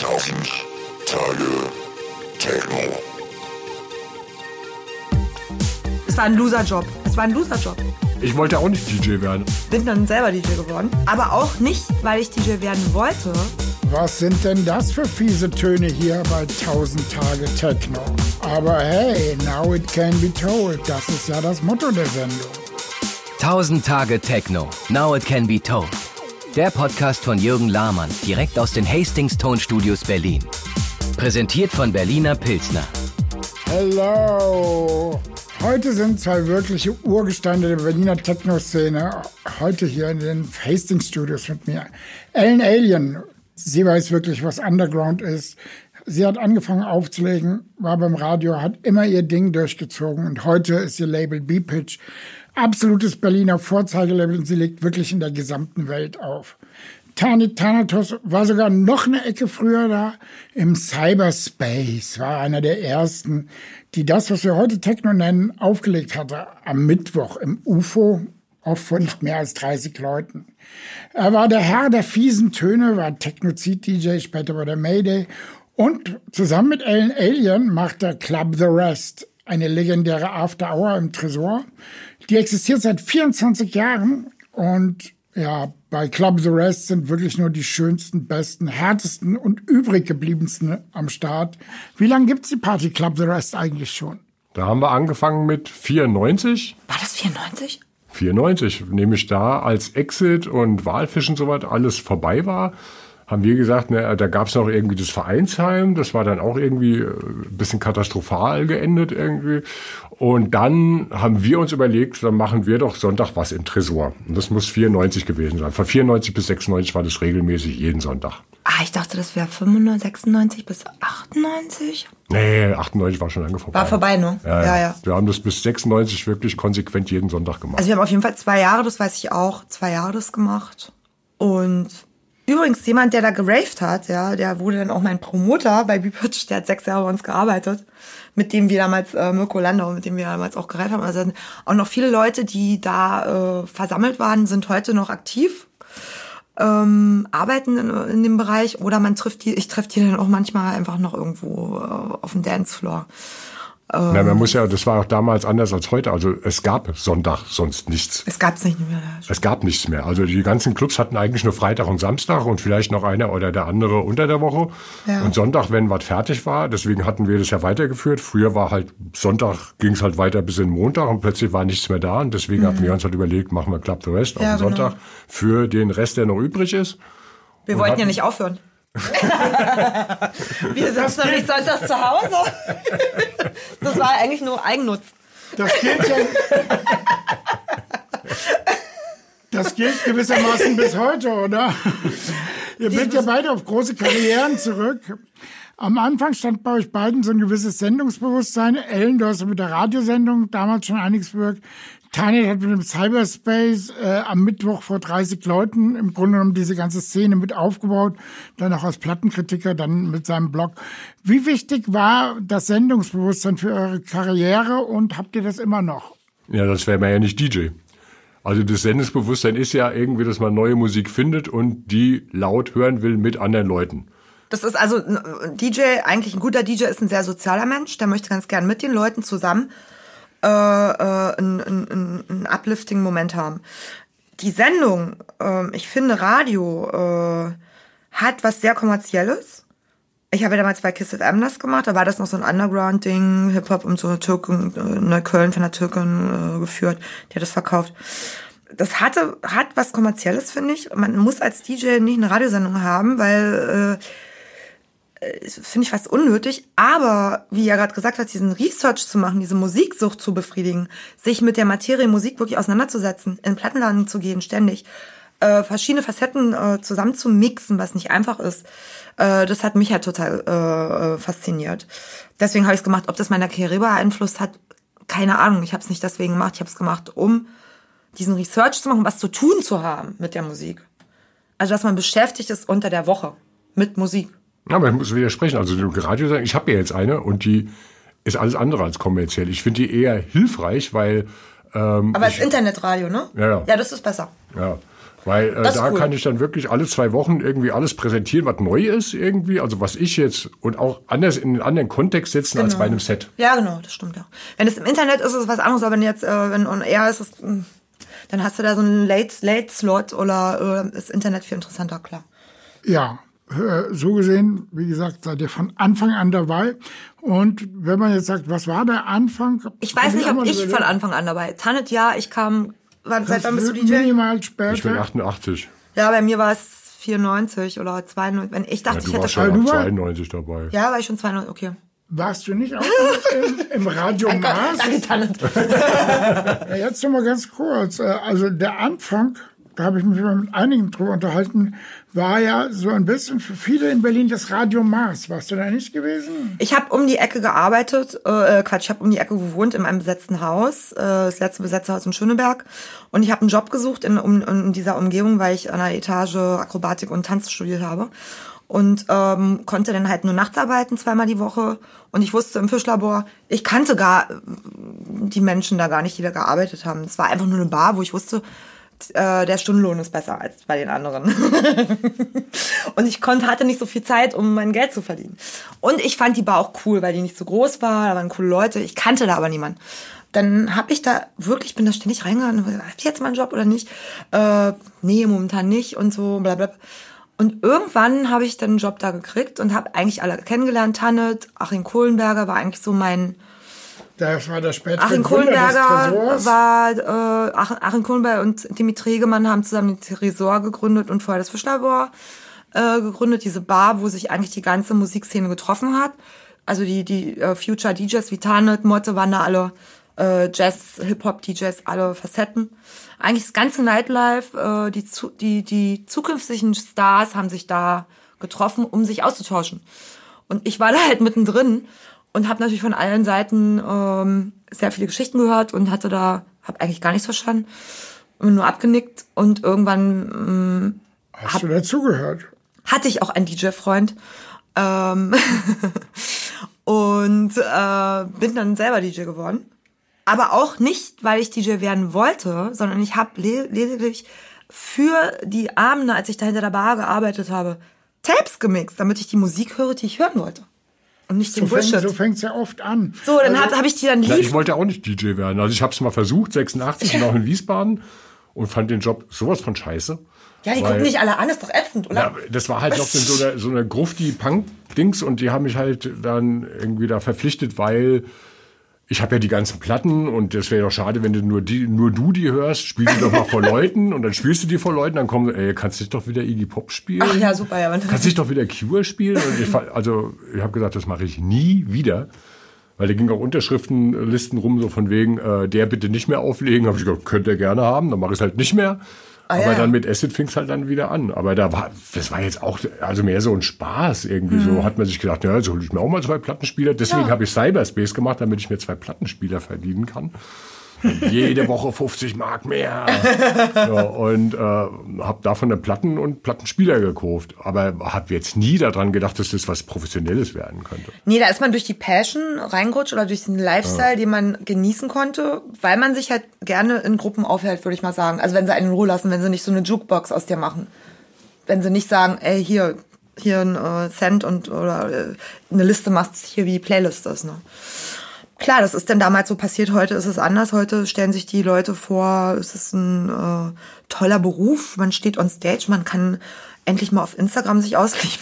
1000 Tage Techno. Es war ein Loserjob. Es war ein Loserjob. Ich wollte auch nicht DJ werden. Bin dann selber DJ geworden. Aber auch nicht, weil ich DJ werden wollte. Was sind denn das für fiese Töne hier bei 1000 Tage Techno? Aber hey, now it can be told. Das ist ja das Motto der Sendung. 1000 Tage Techno. Now it can be told. Der Podcast von Jürgen Lahmann, direkt aus den Hastings Tonstudios Berlin. Präsentiert von Berliner Pilsner. Hello! Heute sind zwei wirkliche Urgesteine der Berliner Techno-Szene. Heute hier in den Hastings Studios mit mir. Ellen Alien. Sie weiß wirklich, was Underground ist. Sie hat angefangen aufzulegen, war beim Radio, hat immer ihr Ding durchgezogen und heute ist ihr Label B-Pitch absolutes Berliner Vorzeigelabel und sie legt wirklich in der gesamten Welt auf. Tani Thanatos war sogar noch eine Ecke früher da. Im Cyberspace war einer der ersten, die das, was wir heute Techno nennen, aufgelegt hatte. Am Mittwoch im UFO, oft von nicht mehr als 30 Leuten. Er war der Herr der fiesen Töne, war Technozid-DJ, später bei der Mayday. Und zusammen mit Ellen Alien macht er Club The Rest, eine legendäre After Hour im Tresor. Die existiert seit 24 Jahren und ja, bei Club The Rest sind wirklich nur die schönsten, besten, härtesten und übrig gebliebensten am Start. Wie lange gibt's die Party Club The Rest eigentlich schon? Da haben wir angefangen mit 94. War das 94? 94, nämlich da als Exit und Walfisch und so weiter alles vorbei war, haben wir gesagt, ne, da gab es noch irgendwie das Vereinsheim, das war dann auch irgendwie äh, ein bisschen katastrophal geendet irgendwie. Und dann haben wir uns überlegt, dann machen wir doch Sonntag was im Tresor. Und das muss 94 gewesen sein. Von 94 bis 96 war das regelmäßig jeden Sonntag. Ah, ich dachte, das wäre 95, 96 bis 98. Nee, 98 war schon lange vorbei. War vorbei, ne? Ja, ja. ja, ja. Wir haben das bis 96 wirklich konsequent jeden Sonntag gemacht. Also wir haben auf jeden Fall zwei Jahre, das weiß ich auch, zwei Jahre das gemacht. Und übrigens jemand, der da geraved hat, ja, der wurde dann auch mein Promoter bei B-Pitch, der hat sechs Jahre bei uns gearbeitet, mit dem wir damals, äh, Mirko Landau, mit dem wir damals auch geraved haben. Also auch noch viele Leute, die da äh, versammelt waren, sind heute noch aktiv. Ähm, arbeiten in, in dem Bereich oder man trifft die, ich treffe die dann auch manchmal einfach noch irgendwo äh, auf dem Dancefloor. Na, man muss ja, das war auch damals anders als heute. Also es gab Sonntag sonst nichts. Es gab's nicht mehr. Es gab nichts mehr. Also die ganzen Clubs hatten eigentlich nur Freitag und Samstag und vielleicht noch einer oder der andere unter der Woche. Ja. Und Sonntag, wenn was fertig war, deswegen hatten wir das ja weitergeführt. Früher war halt Sonntag ging es halt weiter bis in Montag und plötzlich war nichts mehr da und deswegen hatten wir uns halt überlegt, machen wir Club the Rest auf Mhm. Ja, den genau. Sonntag für den Rest, der noch übrig ist. Wir Und wollten hatten- ja nicht aufhören. Wir sind noch nicht sonntags zu Hause. Das war eigentlich nur Eigennutz. Das gilt ja. Das gilt gewissermaßen bis heute, oder? Ihr blickt ja beide auf große Karrieren zurück. Am Anfang stand bei euch beiden so ein gewisses Sendungsbewusstsein. Ellen, du hast ja mit der Radiosendung damals schon einiges bewirkt. Tanja hat mit dem Cyberspace äh, am Mittwoch vor 30 Leuten im Grunde genommen diese ganze Szene mit aufgebaut, dann auch als Plattenkritiker, dann mit seinem Blog. Wie wichtig war das Sendungsbewusstsein für eure Karriere und habt ihr das immer noch? Ja, das wäre man ja nicht DJ. Also das Sendungsbewusstsein ist ja irgendwie, dass man neue Musik findet und die laut hören will mit anderen Leuten. Das ist also ein DJ, eigentlich ein guter DJ ist ein sehr sozialer Mensch, der möchte ganz gern mit den Leuten zusammen äh, äh, einen, einen, einen uplifting-Moment haben. Die Sendung, ähm, ich finde Radio äh, hat was sehr kommerzielles. Ich habe ja damals bei Kiss FM das gemacht, da war das noch so ein Underground-Ding, Hip-Hop und so eine Türkin, äh, Neukölln von der Türkin äh, geführt, die hat das verkauft. Das hatte, hat was Kommerzielles, finde ich. Man muss als DJ nicht eine Radiosendung haben, weil äh, finde ich fast unnötig. Aber, wie ja gerade gesagt hat, diesen Research zu machen, diese Musiksucht zu befriedigen, sich mit der Materie Musik wirklich auseinanderzusetzen, in den Plattenladen zu gehen, ständig, äh, verschiedene Facetten äh, zusammen zu mixen, was nicht einfach ist, äh, das hat mich halt total äh, äh, fasziniert. Deswegen habe ich es gemacht. Ob das meiner Karriere beeinflusst hat, keine Ahnung. Ich habe es nicht deswegen gemacht. Ich habe es gemacht, um diesen Research zu machen, was zu tun zu haben mit der Musik. Also, dass man beschäftigt ist unter der Woche mit Musik. Ja, aber ich muss widersprechen. Also die Radio sagen, ich habe ja jetzt eine und die ist alles andere als kommerziell. Ich finde die eher hilfreich, weil ähm, Aber als Internetradio, ne? Ja, ja. Ja, das ist besser. ja, Weil äh, da cool. kann ich dann wirklich alle zwei Wochen irgendwie alles präsentieren, was neu ist irgendwie. Also was ich jetzt und auch anders in einen anderen Kontext setzen als bei einem Set. Ja, genau, das stimmt ja. Wenn es im Internet ist, ist es was anderes, aber wenn jetzt, äh, wenn on air ist, ist mh, dann hast du da so einen Late, Late Slot oder äh, ist Internet viel interessanter, klar. Ja, so gesehen, wie gesagt, seid ihr von Anfang an dabei. Und wenn man jetzt sagt, was war der Anfang? Ich weiß nicht, ob ich von Anfang an dabei. Tannet ja, ich kam, wann, seit wann bist du DJ? Minimal später. Ich bin 88. Ja, bei mir war es 94 oder 92. Wenn ich dachte, Ja, ich hätte schon. ab war- 92 dabei. Ja, war ich schon 92, okay. Warst du nicht auch im, im Radio Mars? Danke, Tannet. Ja, jetzt noch mal ganz kurz. Äh, Also der Anfang, da habe ich mich mit einigen drüber unterhalten, war ja so ein bisschen für viele in Berlin das Radio Mars. Warst du da nicht gewesen? Ich habe um die Ecke gearbeitet, äh, Quatsch, ich habe um die Ecke gewohnt in einem besetzten Haus, äh, das letzte besetzte Haus in Schöneberg. Und ich habe einen Job gesucht in, um, in dieser Umgebung, weil ich an einer Etage Akrobatik und Tanz studiert habe. Und ähm, konnte dann halt nur nachts arbeiten, zweimal die Woche. Und ich wusste im Fischlabor, ich kannte gar äh, die Menschen da gar nicht, die da gearbeitet haben. Es war einfach nur eine Bar, wo ich wusste, äh, der Stundenlohn ist besser als bei den anderen. Und ich konnte, hatte nicht so viel Zeit, um mein Geld zu verdienen. Und ich fand die Bar auch cool, weil die nicht so groß war, da waren coole Leute. Ich kannte da aber niemanden. Dann habe ich da wirklich, bin da ständig reingegangen und gesagt, hab ich jetzt mal einen Job oder nicht? Äh, nee, momentan nicht und so, bla bla. Und irgendwann habe ich dann einen Job da gekriegt und habe eigentlich alle kennengelernt. Tannet, Achim Kohlenberger war eigentlich so mein, Das war der spätere Achim Kohlenberger war, äh, Ach- Achim Kohlenberger und Dimitri Regemann haben zusammen den Tresor gegründet und vorher das Fischlabor äh, gegründet, diese Bar, wo sich eigentlich die ganze Musikszene getroffen hat. Also die, die äh, Future DJs wie Tarnet, Motte waren da alle, äh, Jazz, Hip-Hop-DJs, alle Facetten. Eigentlich das ganze Nightlife, äh, die, die, die zukünftigen Stars haben sich da getroffen, um sich auszutauschen. Und ich war da halt mittendrin und habe natürlich von allen Seiten ähm, sehr viele Geschichten gehört und hatte da, habe eigentlich gar nichts verstanden, und nur abgenickt und irgendwann ähm, Hast du dazugehört? hatte ich auch einen DJ-Freund ähm, und äh, bin dann selber DJ geworden. Aber auch nicht, weil ich DJ werden wollte, sondern ich habe le lediglich für die Abende, als ich da hinter der Bar gearbeitet habe, Tapes gemixt, damit ich die Musik höre, die ich hören wollte. Und nicht So den fängt Bullshit. so fängt's ja oft an. So, dann hab, hab ich die dann Ja, lief. ich wollte auch nicht DJ werden. Also ich habe es mal versucht, 86 noch in Wiesbaden und fand den Job sowas von scheiße. ja, die weil- gucken nicht alle an, ist doch ätzend, oder? Ja, das war halt noch in so einer, so einer Grufti-Punk-Dings und die haben mich halt dann irgendwie da verpflichtet, weil ich habe ja die ganzen Platten und das wäre doch schade, wenn du nur, die, nur du die hörst, spiel die doch mal vor Leuten und dann spielst du die vor Leuten, dann kommen sie, ey, kannst du nicht doch wieder Iggy Pop spielen? Ach ja, super, ja. Kannst du nicht doch wieder Cure spielen? Und ich, also ich habe gesagt, das mache ich nie wieder. Weil da ging auch Unterschriftenlisten rum, so von wegen, äh, der bitte nicht mehr auflegen. Habe ich gesagt, könnt ihr gerne haben, dann mache ich es halt nicht mehr. Aber Ah, ja. dann mit Acid fing es halt dann wieder an. Aber da war, das war jetzt auch, also mehr so ein Spaß irgendwie. Mhm. So hat man sich gedacht, ja, jetzt hole ich mir auch mal zwei Plattenspieler. Deswegen habe ich Cyberspace gemacht, damit ich mir zwei Plattenspieler verdienen kann. Jede Woche 50 Mark mehr. ja, und äh, habe davon dann Platten und Plattenspieler gekauft. Aber habe jetzt nie daran gedacht, dass das was Professionelles werden könnte. Nee, da ist man durch die Passion reingerutscht oder durch den Lifestyle, den man genießen konnte, weil man sich halt gerne in Gruppen aufhält, würde ich mal sagen. Also wenn sie einen in Ruhe lassen, wenn sie nicht so eine Jukebox aus dir machen. Wenn sie nicht sagen, ey, hier, hier ein äh, Cent und oder äh, eine Liste machst, hier wie die Playlist ist, ne? Klar, das ist denn damals so passiert, heute ist es anders. Heute stellen sich die Leute vor, es ist ein äh, toller Beruf, man steht on stage, man kann endlich mal auf Instagram sich ausleben.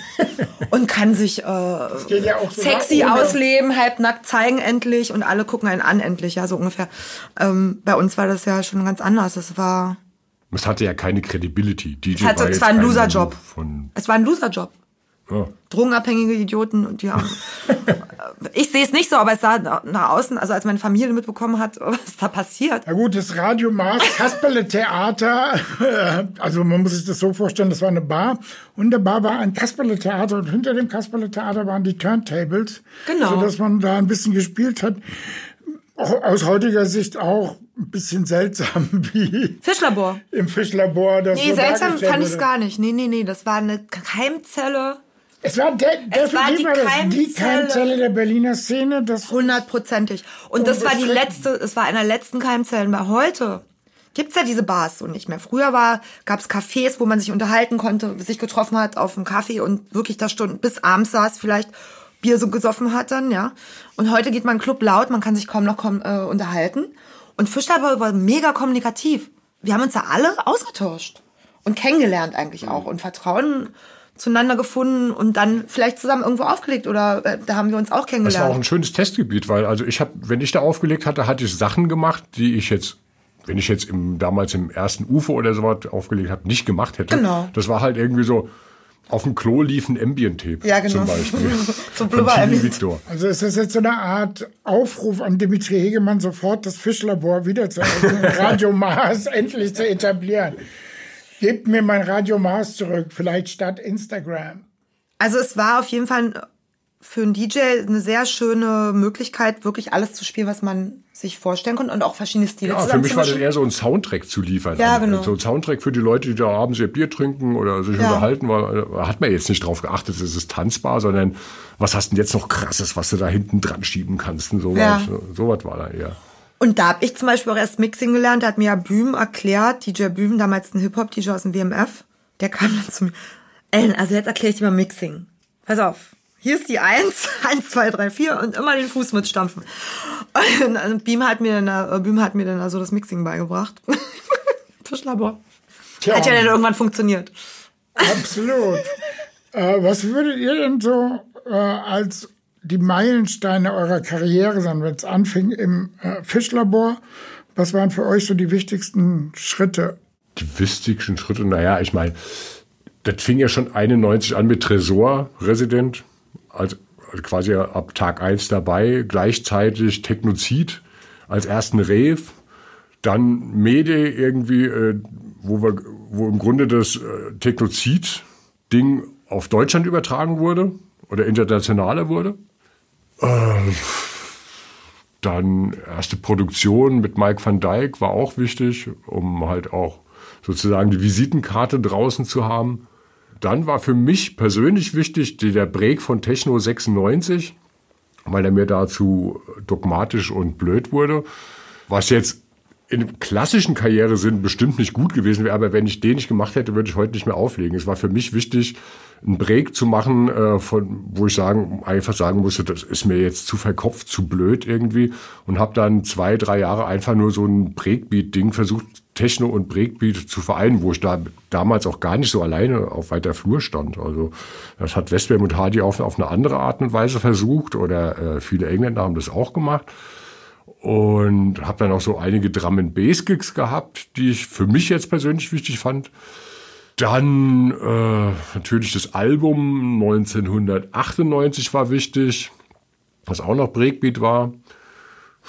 und kann sich äh, ja auch sogar sexy ohne- ausleben, halbnackt zeigen endlich und alle gucken einen an endlich, ja, so ungefähr. Ähm, bei uns war das ja schon ganz anders. Es war, Es hatte ja keine Credibility. DJ es, hatte, es jetzt war ein Loserjob. Es war ein Loserjob. Ja. Drogenabhängige Idioten und die haben. ich sehe es nicht so, aber es sah nach außen, also als meine Familie mitbekommen hat, was da passiert. Na gut, das Radio Mars Kasperle Theater, äh, also man muss sich das so vorstellen, das war eine Bar und der Bar war ein Kasperle Theater und hinter dem Kasperle Theater waren die Turntables, Genau. sodass man da ein bisschen gespielt hat. Aus heutiger Sicht auch ein bisschen seltsam wie Fischlabor. im Fischlabor. Das Nee, so seltsam fand ich es gar nicht. Nee, nee, nee, das war eine Keimzelle. Es war de Es war die das die Keimzelle. Keimzelle der Berliner Szene. Das Hundertprozentig. Und das war die letzte, es war einer der letzten Keimzellen. Weil heute, gibt's ja diese Bars so nicht mehr. Früher war, gab's Cafés, wo man sich unterhalten konnte, sich getroffen hat auf dem Kaffee und wirklich da Stunden bis abends saß vielleicht Bier so gesoffen hat dann, ja. Und heute geht man Club laut, man kann sich kaum noch kaum, äh, unterhalten. Und Fischler war mega kommunikativ. Wir haben uns da alle ausgetauscht und kennengelernt eigentlich auch und Vertrauen zueinander gefunden und dann vielleicht zusammen irgendwo aufgelegt oder äh, da haben wir uns auch Das kennengelernt. war auch ein schönes Testgebiet, weil also ich habe, wenn ich da aufgelegt hatte, hatte ich Sachen gemacht, die ich jetzt, wenn ich jetzt im, damals im ersten UFO oder so was aufgelegt habe, nicht gemacht hätte. Genau. Das war halt irgendwie so, auf dem Klo lief ein Ambient-Tape Ja, genau. zum Beispiel. So Von Blubber Chili Ambient. Victor. Also ist das jetzt so eine Art Aufruf an Dimitri Hegemann, sofort das Fischlabor wieder zu eröffnen, Radio Mars endlich zu etablieren. Gebt mir mein Radio Mars zurück, vielleicht statt Instagram. Also es war auf jeden Fall für einen DJ eine sehr schöne Möglichkeit, wirklich alles zu spielen, was man sich vorstellen konnte und auch verschiedene Stile Ja, für mich war das eher so ein Soundtrack zu liefern. Ja, genau. So ein Soundtrack für die Leute, die da abends ihr Bier trinken oder sich Ja. unterhalten. Weil, da hat man jetzt nicht drauf geachtet, es ist tanzbar, sondern was hast denn jetzt noch krasses, was du da hinten dran schieben kannst und sowas. Ja. Sowas war da eher. Und da habe ich zum Beispiel auch erst Mixing gelernt, da hat mir ja Bühm erklärt, DJ Bühm, damals ein Hip-Hop-DJ aus dem WMF, der kam dann zu mir, Ellen, also jetzt erkläre ich dir mal Mixing. Pass auf, hier ist die Eins, eins, zwei, drei, vier und immer den Fuß mitstampfen. Und dann Beam hat mir dann, äh, Bühm hat mir dann also das Mixing beigebracht. Fischlabor. Tja, Hat ja dann irgendwann funktioniert. absolut. äh, was würdet ihr denn so äh, als die Meilensteine eurer Karriere sein, wenn es anfing im äh, Fischlabor? Was waren für euch so die wichtigsten Schritte? Die wichtigsten Schritte, naja, ich meine, das fing ja schon 91 an mit Tresor Resident, als, also quasi ab Tag 1 dabei, gleichzeitig Technozid als ersten Rave, dann Mede irgendwie, äh, wo, wir, wo im Grunde das äh, Technozid-Ding auf Deutschland übertragen wurde oder internationaler wurde. Ähm, dann erste Produktion mit Mike van Dyke war auch wichtig, um halt auch sozusagen die Visitenkarte draußen zu haben. Dann war für mich persönlich wichtig der Break von Techno 96, weil er mir dazu dogmatisch und blöd wurde. Was jetzt im klassischen Karrieresinn bestimmt nicht gut gewesen wäre, aber wenn ich den nicht gemacht hätte, würde ich heute nicht mehr auflegen. Es war für mich wichtig, einen Break zu machen, äh, von, wo ich sagen, einfach sagen musste, das ist mir jetzt zu verkopft, zu blöd irgendwie und habe dann zwei, drei Jahre einfach nur so ein Breakbeat-Ding versucht, Techno und Breakbeat zu vereinen, wo ich da damals auch gar nicht so alleine auf weiter Flur stand. Also das hat Westbam und Hardy auf, auf eine andere Art und Weise versucht oder äh, viele Engländer haben das auch gemacht und habe dann auch so einige Drum and Bass Gigs gehabt, die ich für mich jetzt persönlich wichtig fand. Dann äh, natürlich das Album 1998 war wichtig, was auch noch Breakbeat war.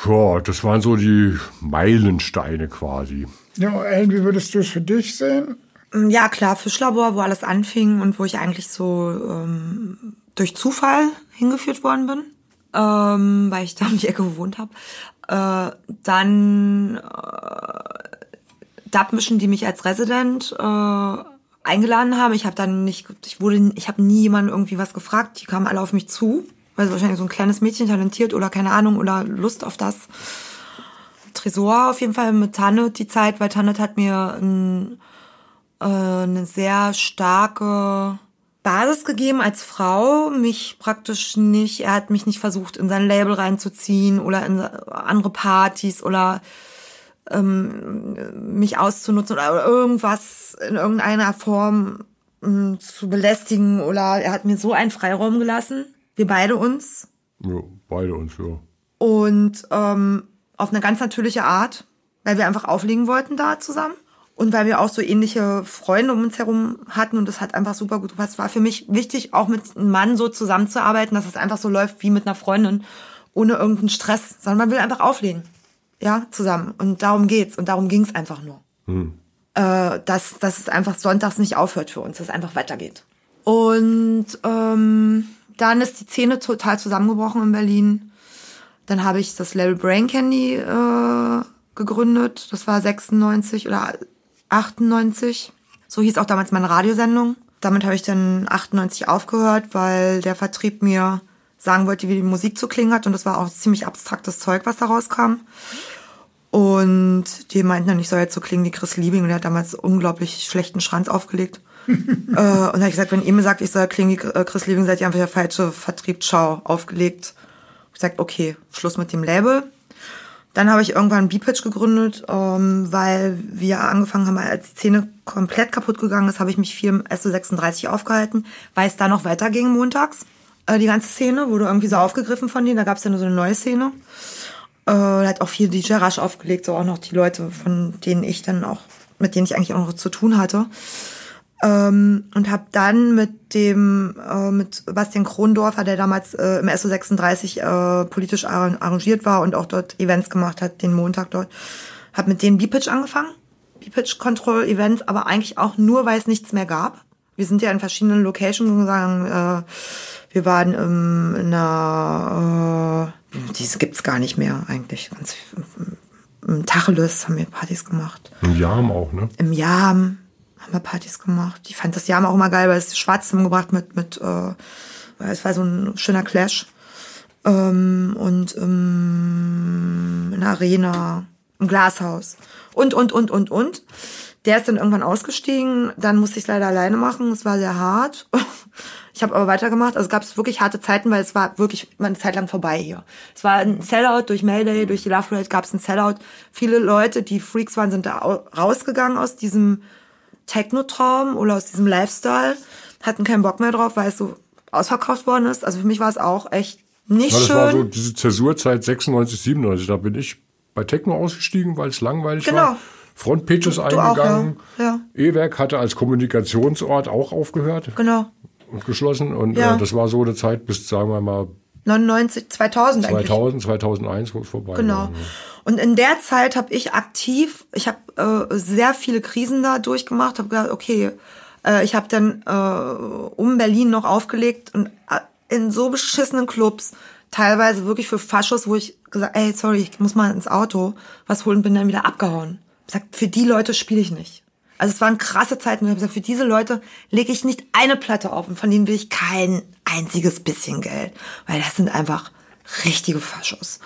Ja, das waren so die Meilensteine quasi. Ja, Ellen, wie würdest du es für dich sehen? Ja, klar, Fischlabor, wo alles anfing und wo ich eigentlich so ähm, durch Zufall hingeführt worden bin, ähm, weil ich da um die Ecke gewohnt habe. Äh, dann äh, Dubmischen, die mich als Resident äh, eingeladen haben. Ich habe dann nicht, ich wurde, ich habe nie jemanden irgendwie was gefragt. Die kamen alle auf mich zu, weil sie wahrscheinlich so ein kleines Mädchen talentiert oder keine Ahnung oder Lust auf das. Tresor auf jeden Fall mit Tannet die Zeit, weil Tannet hat mir ein, äh, eine sehr starke Basis gegeben als Frau, mich praktisch nicht, er hat mich nicht versucht in sein Label reinzuziehen oder in andere Partys oder ähm, mich auszunutzen oder irgendwas in irgendeiner Form ähm, zu belästigen oder er hat mir so einen Freiraum gelassen, wir beide uns Ja, beide uns, ja. und ähm, auf eine ganz natürliche Art, weil wir einfach auflegen wollten da zusammen und weil wir auch so ähnliche Freunde um uns herum hatten und das hat einfach super gut gepasst. War für mich wichtig, auch mit einem Mann so zusammenzuarbeiten, dass es einfach so läuft wie mit einer Freundin, ohne irgendeinen Stress, sondern man will einfach auflegen, ja, zusammen und darum geht's und darum ging's einfach nur. Äh, dass, dass es einfach sonntags nicht aufhört für uns, dass es einfach weitergeht. Und ähm, dann ist die Szene total zusammengebrochen in Berlin. Dann habe ich das Label Brain Candy äh, gegründet. Das war 96 oder 98. So hieß auch damals meine Radiosendung. Damit habe ich dann 98 aufgehört, weil der Vertrieb mir sagen wollte, wie die Musik zu klingen hat. Und das war auch ziemlich abstraktes Zeug, was da rauskam. Und die meinten dann, ich soll jetzt so klingen wie Chris Liebing. Und der hat damals unglaublich schlechten Schranz aufgelegt. äh, und da habe ich gesagt, wenn ihr mir sagt, ich soll klingen wie äh, Chris Liebing, seid ihr einfach der falsche Vertrieb. Ciao, aufgelegt. Ich gesagt, okay, Schluss mit dem Label. Dann habe ich irgendwann B-Pitch gegründet, ähm, weil wir angefangen haben, als die Szene komplett kaputt gegangen ist, habe ich mich viel im SO36 aufgehalten, weil es da noch weiterging montags. Äh, die ganze Szene wurde irgendwie so aufgegriffen von denen. Da gab es ja nur so eine neue Szene. Äh, hat auch viel DJ Rush aufgelegt, so auch noch die Leute, von denen ich dann auch, mit denen ich eigentlich auch noch zu tun hatte. Ähm, und habe dann mit dem äh, mit Bastian Krondorfer, der damals äh, im SO36 äh, politisch arrangiert war und auch dort Events gemacht hat, den Montag dort, habe mit denen B-Pitch angefangen. B-Pitch Control Events, aber eigentlich auch nur, weil es nichts mehr gab. Wir sind ja in verschiedenen Locations gegangen. Äh, wir waren ähm, in einer, äh, diese gibt's gar nicht mehr eigentlich. Ganz, im Tacheles haben wir Partys gemacht. Im Jam auch, ne? Im Jam haben wir Partys gemacht. Ich fand das Jahr auch immer geil, weil es schwarz zusammengebracht mit, mit äh, es war so ein schöner Clash. Ähm, und ähm, in der Arena, im Glashaus. Und, und, und, und, und. Der ist dann irgendwann ausgestiegen. Dann musste ich es leider alleine machen. Es war sehr hart. Ich habe aber weitergemacht. Also gab es wirklich harte Zeiten, weil es war wirklich eine Zeit lang vorbei hier. Es war ein Sellout durch Mayday, durch die Love Rate gab es ein Sellout. Viele Leute, die Freaks waren, sind da rausgegangen aus diesem Techno-Traum oder aus diesem Lifestyle, hatten keinen Bock mehr drauf, weil es so ausverkauft worden ist. Also für mich war es auch echt nicht ja, das schön. war so diese Zäsurzeit 96, 97. Da bin ich bei Techno ausgestiegen, weil es langweilig Genau. war. Frontpage ist Du- du auch, eingegangen. ja. Ja. E-Werk hatte als Kommunikationsort auch aufgehört Genau. und geschlossen. Und Ja. äh, das war so eine Zeit bis, sagen wir mal, 99, 2000 eigentlich. 2000, 2001, wo es vorbei Genau. war. Und in der Zeit habe ich aktiv, ich habe äh, sehr viele Krisen da durchgemacht, habe gedacht, okay, äh, ich habe dann äh, um Berlin noch aufgelegt und äh, in so beschissenen Clubs, teilweise wirklich für Faschos, wo ich gesagt, ey, sorry, ich muss mal ins Auto was holen, bin dann wieder abgehauen. Ich sag, für die Leute spiele ich nicht. Also es waren krasse Zeiten und ich habe gesagt, für diese Leute lege ich nicht eine Platte auf und von denen will ich kein einziges bisschen Geld, weil das sind einfach richtige Faschos.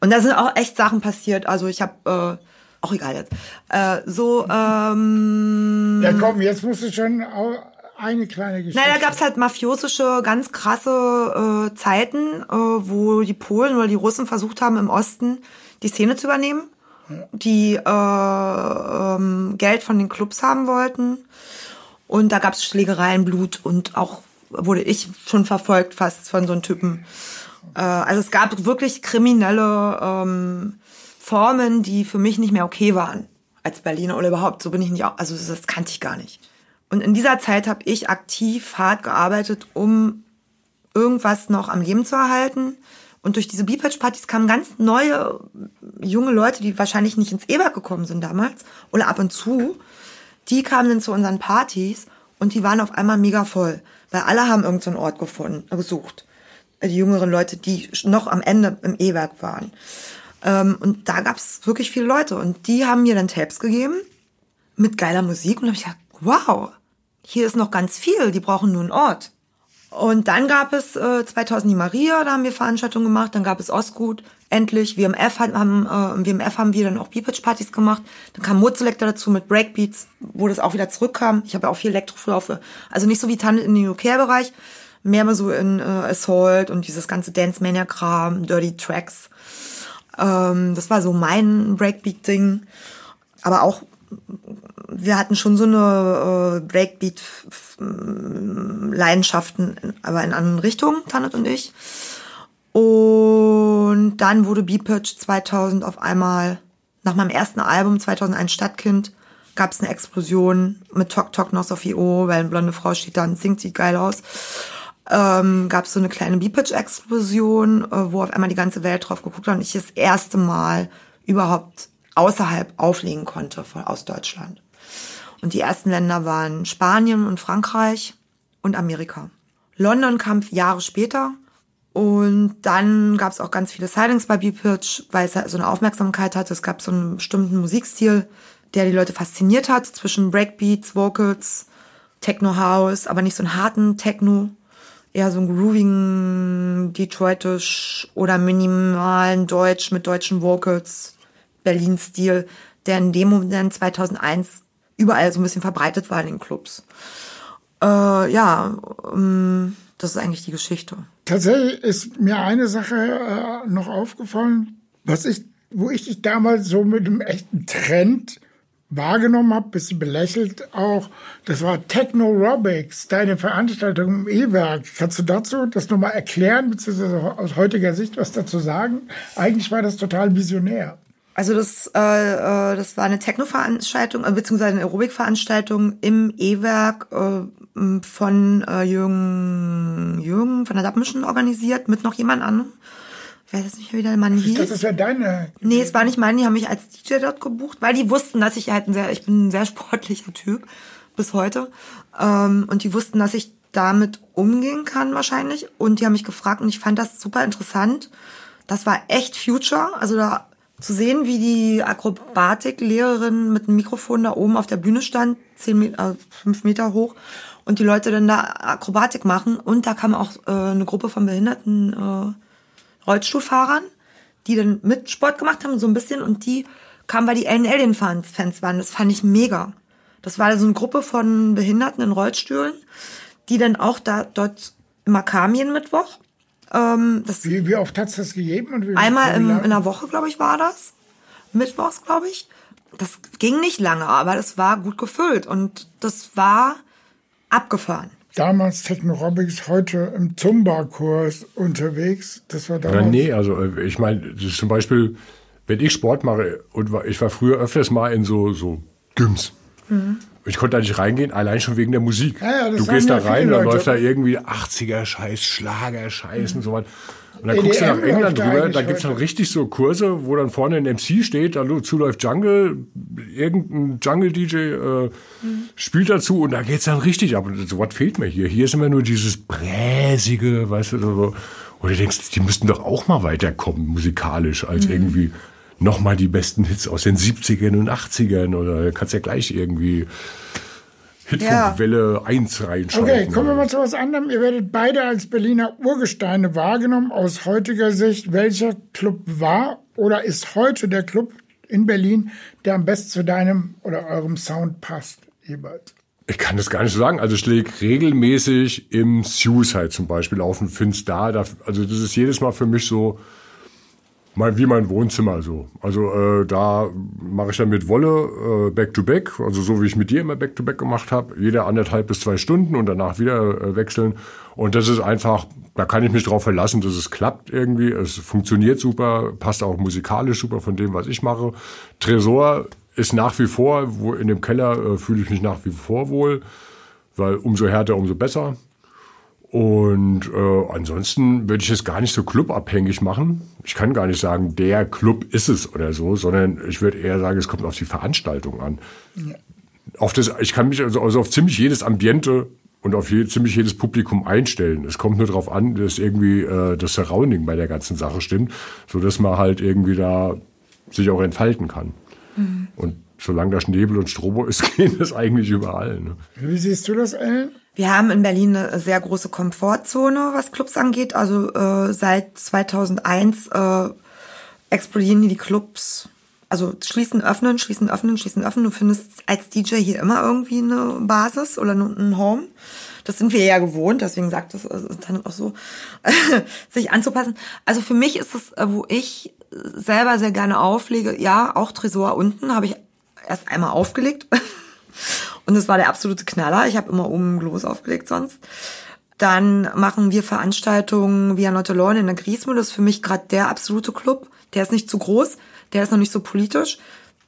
Und da sind auch echt Sachen passiert. Also ich habe, äh, auch egal jetzt, äh, so, ähm, Ja, komm, jetzt musst du schon au- eine kleine Geschichte. naja, da gab's halt mafiosische, ganz krasse äh, Zeiten, äh, wo die Polen oder die Russen versucht haben, im Osten die Szene zu übernehmen, die äh, ähm, Geld von den Clubs haben wollten. Und da gab's Schlägereien, Blut und auch wurde ich schon verfolgt fast von so einem Typen. Äh, also es gab wirklich kriminelle ähm, Formen, die für mich nicht mehr okay waren als Berliner oder überhaupt. So bin ich nicht, auch- also das kannte ich gar nicht. Und in dieser Zeit habe ich aktiv hart gearbeitet, um irgendwas noch am Leben zu erhalten. Und durch diese B-Patch-Partys kamen ganz neue junge Leute, die wahrscheinlich nicht ins Eberg gekommen sind damals oder ab und zu. Die kamen dann zu unseren Partys und die waren auf einmal mega voll, weil alle haben irgendeinen Ort gefunden, gesucht. Die jüngeren Leute, die noch am Ende im E-Werk waren. Ähm, und da gab's wirklich viele Leute und die haben mir dann Tapes gegeben mit geiler Musik und habe ich gedacht, wow, hier ist noch ganz viel, die brauchen nur einen Ort. Und dann gab es äh, 2000 die Maria, da haben wir Veranstaltungen gemacht, dann gab es Ostgut, endlich, WMF haben, äh, im WMF haben wir dann auch B-Pitch-Partys gemacht, dann kam Mood-Selector dazu mit Breakbeats, wo das auch wieder zurückkam. Ich habe ja auch viel Elektro früher also nicht so wie Tanne in den UK-Bereich, mehr mal so in äh, Assault und dieses ganze Dance-Mania-Kram, Dirty Tracks. Ähm, das war so mein Breakbeat-Ding. Aber auch, wir hatten schon so eine äh, Breakbeat-Leidenschaften, aber in anderen Richtungen, Tanit und ich. Und dann wurde B-Pitch 2000 auf einmal, nach meinem ersten Album 2001 Stadtkind, gab es eine Explosion mit Tok Tok noch auf IO, weil eine blonde Frau steht da und singt, sieht geil aus. Ähm, gab es so eine kleine B-Pitch-Explosion, äh, wo auf einmal die ganze Welt drauf geguckt hat und ich das erste Mal überhaupt außerhalb auflegen konnte von, aus Deutschland. Und die ersten Länder waren Spanien und Frankreich und Amerika. London kam Jahre später und dann gab es auch ganz viele Sightings bei B-Pitch, weil es halt so eine Aufmerksamkeit hatte. Es gab so einen bestimmten Musikstil, der die Leute fasziniert hat, zwischen Breakbeats, Vocals, Techno House, aber nicht so einen harten Techno, eher so einen groovigen Detroitisch oder minimalen Deutsch mit deutschen Vocals, Berlin-Stil, der in dem Moment 2001 überall so ein bisschen verbreitet war in den Clubs. Äh, ja, ähm, das ist eigentlich die Geschichte. Tatsächlich ist mir eine Sache äh, noch aufgefallen, was ich, wo ich dich damals so mit dem echten Trend wahrgenommen habe, bisschen belächelt auch. Das war Techno-Robics, deine Veranstaltung im E-Werk. Kannst du dazu das nochmal erklären, beziehungsweise aus heutiger Sicht was dazu sagen? Eigentlich war das total visionär. Also das, äh, äh, das war eine Techno-Veranstaltung, äh, beziehungsweise eine Aerobic-Veranstaltung im E-Werk äh, von äh, Jürgen, Jürgen von der Dapmischen organisiert, mit noch jemand anderem. Ich weiß jetzt nicht, wie der Mann hieß. Dachte, das wäre deine. Nee, es war nicht mein, die haben mich als DJ dort gebucht, weil die wussten, dass ich halt ein sehr, ich bin ein sehr sportlicher Typ bis heute. Ähm, und die wussten, dass ich damit umgehen kann wahrscheinlich. Und die haben mich gefragt und ich fand das super interessant. Das war echt Future. Also da zu sehen, wie die Akrobatiklehrerin mit dem Mikrofon da oben auf der Bühne stand, zehn Meter, äh, fünf Meter hoch, und die Leute dann da Akrobatik machen. Und da kam auch äh, eine Gruppe von behinderten äh, Rollstuhlfahrern, die dann mit Sport gemacht haben, so ein bisschen, und die kamen, weil die Alien Fans, Fans waren. Das fand ich mega. Das war so eine Gruppe von Behinderten in Rollstühlen, die dann auch da dort immer kamen jeden Mittwoch ähm, das wie, wie oft hat's das gegeben? Und wie, einmal im, in der Woche, glaube ich, war das. Mittwochs, glaube ich. Das ging nicht lange, aber das war gut gefüllt und das war abgefahren. Damals Techno-Robics, heute im Zumba-Kurs unterwegs. Das war damals. Ja, nee, also äh, ich meine, zum Beispiel, wenn ich Sport mache und ich war früher öfters mal in so, so Gyms. Mhm. Ich konnte da nicht reingehen, allein schon wegen der Musik. Ja, ja, du gehst da rein, da läuft da irgendwie 80er-Scheiß, Schlager-Scheiß mhm. und so weiter. Und dann EDM guckst du nach England rüber, da gibt's dann richtig so Kurse, wo dann vorne ein MC steht, da zuläuft Jungle, irgendein Jungle-DJ äh, mhm. spielt dazu und da geht's dann richtig ab. Und so was fehlt mir hier. Hier ist immer nur dieses bräsige, weißt du, so. Und du denkst, die müssten doch auch mal weiterkommen, musikalisch, als mhm. irgendwie nochmal die besten Hits aus den 70ern und 80ern oder kannst ja gleich irgendwie Hitfunkwelle ja. 1 reinschalten. Okay, kommen wir mal zu was anderem. Ihr werdet beide als Berliner Urgesteine wahrgenommen. Aus heutiger Sicht, welcher Club war oder ist heute der Club in Berlin, der am besten zu deinem oder eurem Sound passt, jeweils? Ich kann das gar nicht so sagen. Also ich lege regelmäßig im Suicide zum Beispiel auf und finde es da, da. Also das ist jedes Mal für mich so, mein, wie mein Wohnzimmer so. Also äh, da mache ich dann mit Wolle äh, back to back, also so wie ich mit dir immer back to back gemacht habe, jeder anderthalb bis zwei Stunden und danach wieder äh, wechseln. Und das ist einfach, da kann ich mich drauf verlassen, dass es klappt irgendwie. Es funktioniert super, passt auch musikalisch super von dem, was ich mache. Tresor ist nach wie vor, wo in dem Keller äh, fühle ich mich nach wie vor wohl, weil umso härter, umso besser. Und äh, ansonsten würde ich es gar nicht so clubabhängig machen. Ich kann gar nicht sagen, der Club ist es oder so, sondern ich würde eher sagen, es kommt auf die Veranstaltung an. Ja. Auf das, ich kann mich also, also auf ziemlich jedes Ambiente und auf je, ziemlich jedes Publikum einstellen. Es kommt nur darauf an, dass irgendwie äh, das Surrounding bei der ganzen Sache stimmt, so dass man halt irgendwie da sich auch entfalten kann. Mhm. Und solange da Schnebel und Strobo ist, geht das eigentlich überall. Ne? Wie siehst du das, Ellen? Wir haben in Berlin eine sehr große Komfortzone, was Clubs angeht. Also äh, seit 2001 äh, explodieren die Clubs. Also schließen, öffnen, schließen, öffnen, schließen, öffnen. Du findest als DJ hier immer irgendwie eine Basis oder ein Home. Das sind wir ja gewohnt, deswegen sagt es also, dann auch so, sich anzupassen. Also für mich ist es, äh, wo ich selber sehr gerne auflege, ja, auch Tresor unten habe ich erst einmal aufgelegt. Und es war der absolute Knaller. Ich habe immer oben Globus aufgelegt sonst. Dann machen wir Veranstaltungen via Nottelorn in der Griesmühle. Das ist für mich gerade der absolute Club. Der ist nicht zu groß, der ist noch nicht so politisch.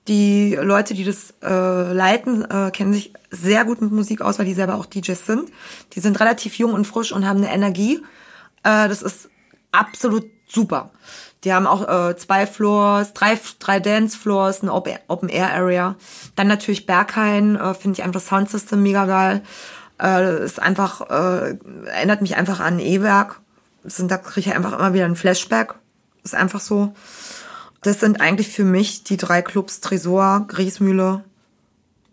Die Leute, die das äh, leiten, äh, kennen sich sehr gut mit Musik aus, weil die selber auch DJs sind. Die sind relativ jung und frisch und haben eine Energie. Äh, das ist absolut super. Die haben auch äh, zwei Floors, drei, drei Dance-Floors, eine Open-Air-Area. Dann natürlich Berghain, äh, finde ich einfach Soundsystem mega geil. Äh, ist einfach, äh, erinnert mich einfach an E-Werk. Da kriege ich einfach immer wieder ein Flashback. Ist einfach so. Das sind eigentlich für mich die drei Clubs Tresor, Griesmühle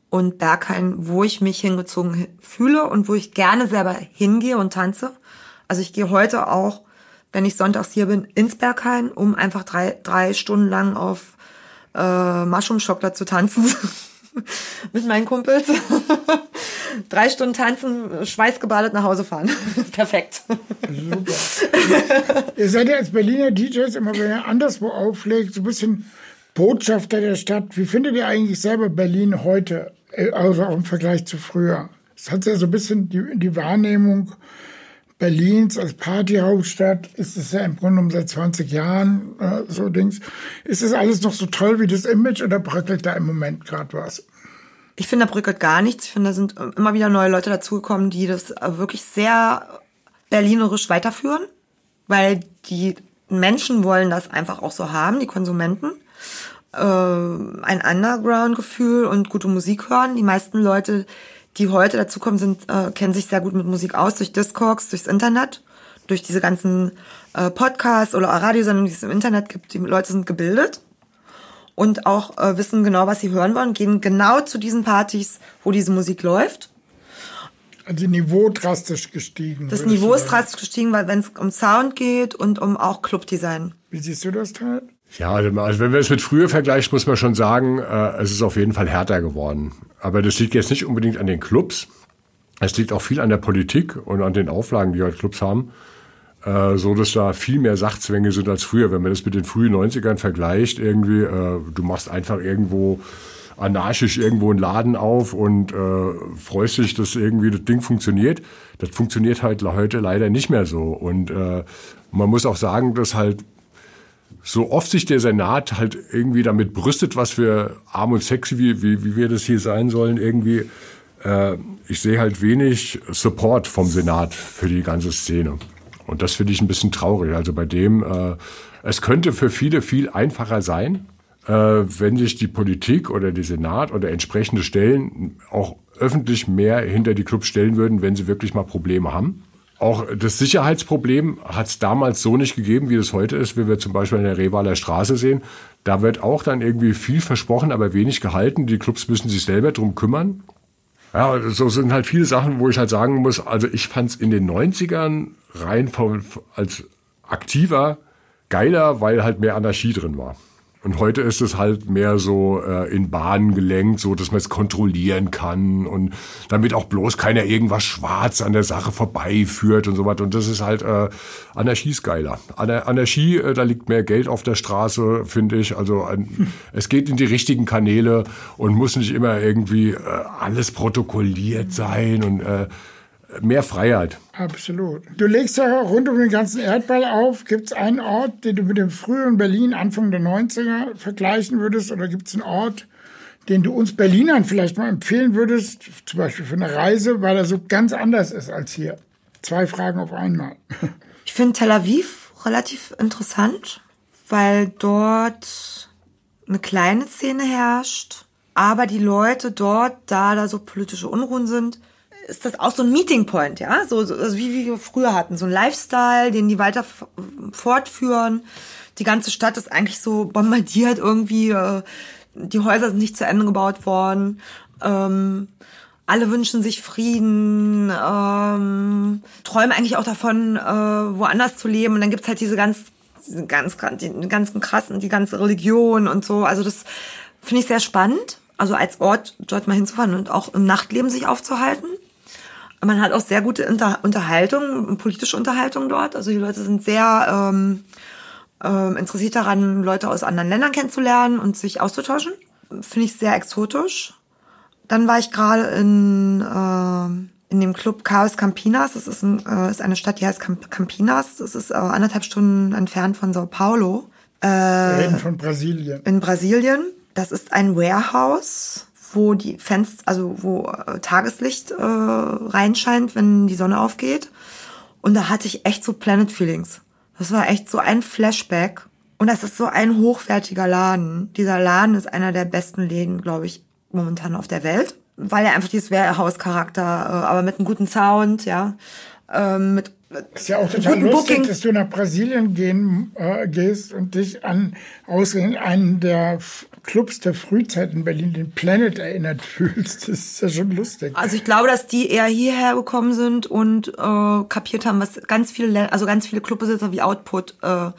und Berghain, wo ich mich hingezogen fühle und wo ich gerne selber hingehe und tanze. Also ich gehe heute auch wenn ich sonntags hier bin, ins Berghain, um einfach drei, drei Stunden lang auf äh, Mushroom zu tanzen mit meinen Kumpels. Drei Stunden tanzen, schweißgebadet nach Hause fahren. Perfekt. Super. ihr seid ja als Berliner DJs immer, wenn ihr anderswo auflegt, so ein bisschen Botschafter der Stadt. Wie findet ihr eigentlich selber Berlin heute, äh, also auch im Vergleich zu früher? Es hat ja so ein bisschen die, die Wahrnehmung Berlins als Partyhauptstadt, ist es ja im Grunde genommen seit 20 Jahren äh, so Dings. Ist das alles noch so toll wie das Image oder bröckelt da im Moment gerade was? Ich finde, da bröckelt gar nichts. Ich finde, da sind immer wieder neue Leute dazugekommen, die das wirklich sehr berlinerisch weiterführen, weil die Menschen wollen das einfach auch so haben, die Konsumenten. Äh, ein Underground-Gefühl und gute Musik hören. Die meisten Leute, die heute dazukommen, sind, äh, kennen sich sehr gut mit Musik aus, durch Discogs, durchs Internet, durch diese ganzen äh, Podcasts oder Radiosendungen, die es im Internet gibt. Die Leute sind gebildet und auch äh, wissen genau, was sie hören wollen, gehen genau zu diesen Partys, wo diese Musik läuft. Also Niveau drastisch gestiegen. Das Niveau ist drastisch gestiegen, weil wenn es um Sound geht und um auch Clubdesign. Wie siehst du das, Teil? Ja, also wenn wir es mit früher vergleichen, muss man schon sagen, äh, es ist auf jeden Fall härter geworden. Aber das liegt jetzt nicht unbedingt an den Clubs. Es liegt auch viel an der Politik und an den Auflagen, die heute Clubs haben. Äh, so dass da viel mehr Sachzwänge sind als früher. Wenn man das mit den frühen 90ern vergleicht, irgendwie, äh, du machst einfach irgendwo anarchisch irgendwo einen Laden auf und äh, freust dich, dass irgendwie das Ding funktioniert. Das funktioniert halt heute leider nicht mehr so. Und äh, man muss auch sagen, dass halt so oft sich der Senat halt irgendwie damit brüstet, was für arm und sexy, wie, wie, wie wir das hier sein sollen, irgendwie. Äh, ich sehe halt wenig Support vom Senat für die ganze Szene. Und das finde ich ein bisschen traurig. Also bei dem, äh, es könnte für viele viel einfacher sein, äh, wenn sich die Politik oder die Senat oder entsprechende Stellen auch öffentlich mehr hinter die Clubs stellen würden, wenn sie wirklich mal Probleme haben. Auch das Sicherheitsproblem hat es damals so nicht gegeben, wie es heute ist, wie wir zum Beispiel in der Revaler Straße sehen. Da wird auch dann irgendwie viel versprochen, aber wenig gehalten. Die Clubs müssen sich selber drum kümmern. Ja, so sind halt viele Sachen, wo ich halt sagen muss, also ich fand es in den 90ern rein vom, als aktiver geiler, weil halt mehr Anarchie drin war. Und heute ist es halt mehr so äh, in Bahnen gelenkt, so dass man es kontrollieren kann und damit auch bloß keiner irgendwas schwarz an der Sache vorbeiführt und so weiter. Und das ist halt äh, Anarchie ist geiler. Anar Anarchie, äh, da liegt mehr Geld auf der Straße, finde ich. Also ein, es geht in die richtigen Kanäle und muss nicht immer irgendwie äh, alles protokolliert sein und äh, mehr Freiheit. Absolut. Du legst ja rund um den ganzen Erdball auf. Gibt es einen Ort, den du mit dem früheren Berlin Anfang der 90er vergleichen würdest? Oder gibt es einen Ort, den du uns Berlinern vielleicht mal empfehlen würdest, zum Beispiel für eine Reise, weil er so ganz anders ist als hier? Zwei Fragen auf einmal. Ich finde Tel Aviv relativ interessant, weil dort eine kleine Szene herrscht, aber die Leute dort, da da so politische Unruhen sind, ist das auch so ein Meeting Point, ja, so, so also wie, wie wir früher hatten, so ein Lifestyle, den die weiter fortführen. Die ganze Stadt ist eigentlich so bombardiert irgendwie, äh, die Häuser sind nicht zu Ende gebaut worden. Ähm, alle wünschen sich Frieden, ähm, träumen eigentlich auch davon, äh, woanders zu leben. Und dann gibt's halt diese ganz, ganz, die ganzen krassen, die ganze Religion und so. Also das finde ich sehr spannend. Also als Ort dort mal hinzufahren und auch im Nachtleben sich aufzuhalten. Man hat auch sehr gute Unter Unterhaltung, politische Unterhaltung dort. Also die Leute sind sehr ähm, ähm, interessiert daran, Leute aus anderen Ländern kennenzulernen und sich auszutauschen. Finde ich sehr exotisch. Dann war ich gerade in, äh, in dem Club Chaos Campinas. Das ist, ein, äh, ist eine Stadt, die heißt Campinas. Das ist äh, anderthalb Stunden entfernt von Sao Paulo. Äh, Wir reden von Brasilien. In Brasilien. Das ist ein Warehouse wo die Fenster, also wo äh, Tageslicht äh, reinscheint, wenn die Sonne aufgeht. Und da hatte ich echt so Planet Feelings. Das war echt so ein Flashback. Und das ist so ein hochwertiger Laden. Dieser Laden ist einer der besten Läden, glaube ich, momentan auf der Welt. Weil er einfach dieses Warehouse-Charakter, äh, aber mit einem guten Sound, ja. Ähm, mit ist ja auch total lustig, Booking. dass du nach Brasilien gehen, äh, gehst und dich an ausgerechnet einen der Clubs der Frühzeit in Berlin, den Planet, erinnert fühlst. Das ist ja schon lustig. Also ich glaube, dass die eher hierher gekommen sind und äh, kapiert haben, was ganz viele, also ganz viele Clubbesitzer wie Output äh,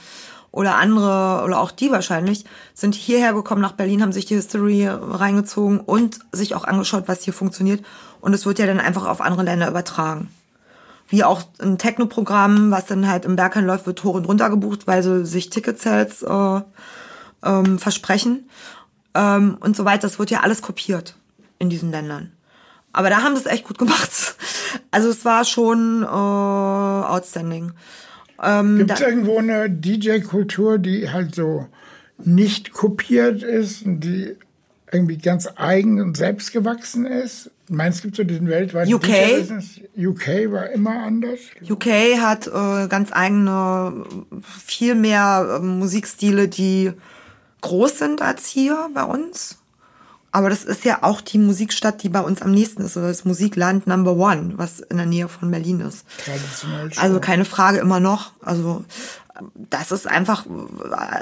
oder andere oder auch die wahrscheinlich sind hierher gekommen nach Berlin, haben sich die History reingezogen und sich auch angeschaut, was hier funktioniert und es wird ja dann einfach auf andere Länder übertragen. Wie auch ein Techno-Programm, was dann halt im Berghain läuft, wird hoch und runter gebucht, weil sie sich Ticket-Sales äh, ähm, versprechen ähm, und so weiter. Das wird ja alles kopiert in diesen Ländern. Aber da haben sie es echt gut gemacht. Also es war schon äh, outstanding. Ähm, Gibt es irgendwo eine DJ-Kultur, die halt so nicht kopiert ist die irgendwie ganz eigen und selbst gewachsen ist? Meinst du, gibt so diesen weltweiten UK? UK war immer anders. UK hat äh, ganz eigene, viel mehr äh, Musikstile, die groß sind als hier bei uns. Aber das ist ja auch die Musikstadt, die bei uns am nächsten ist, oder das Musikland Number One, was in der Nähe von Berlin ist. Traditionell schon. Also keine Frage immer noch. Also das ist einfach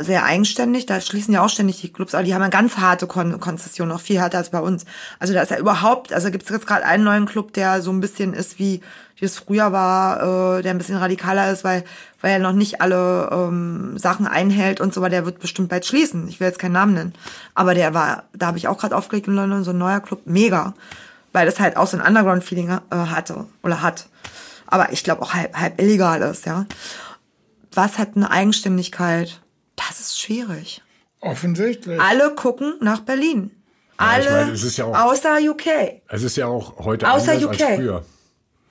sehr eigenständig. Da schließen ja auch ständig die Clubs, aber die haben eine ganz harte Kon Konzession, noch viel härter als bei uns. Also da ist ja überhaupt, also gibt es jetzt gerade einen neuen Club, der so ein bisschen ist wie wie es früher war, äh, der ein bisschen radikaler ist, weil weil er noch nicht alle ähm, Sachen einhält und so, aber der wird bestimmt bald schließen. Ich will jetzt keinen Namen nennen, aber der war, da habe ich auch gerade aufgelegt in London, so ein neuer Club, mega, weil das halt auch so ein Underground-Feeling äh, hatte oder hat. Aber ich glaube auch halb, halb illegal ist, ja was hat eine Eigenständigkeit? Das ist schwierig. Offensichtlich. Alle gucken nach Berlin. Alle, ich meine, es ist ja auch- außer UK. Es ist ja auch heute Außer anders UK. als früher.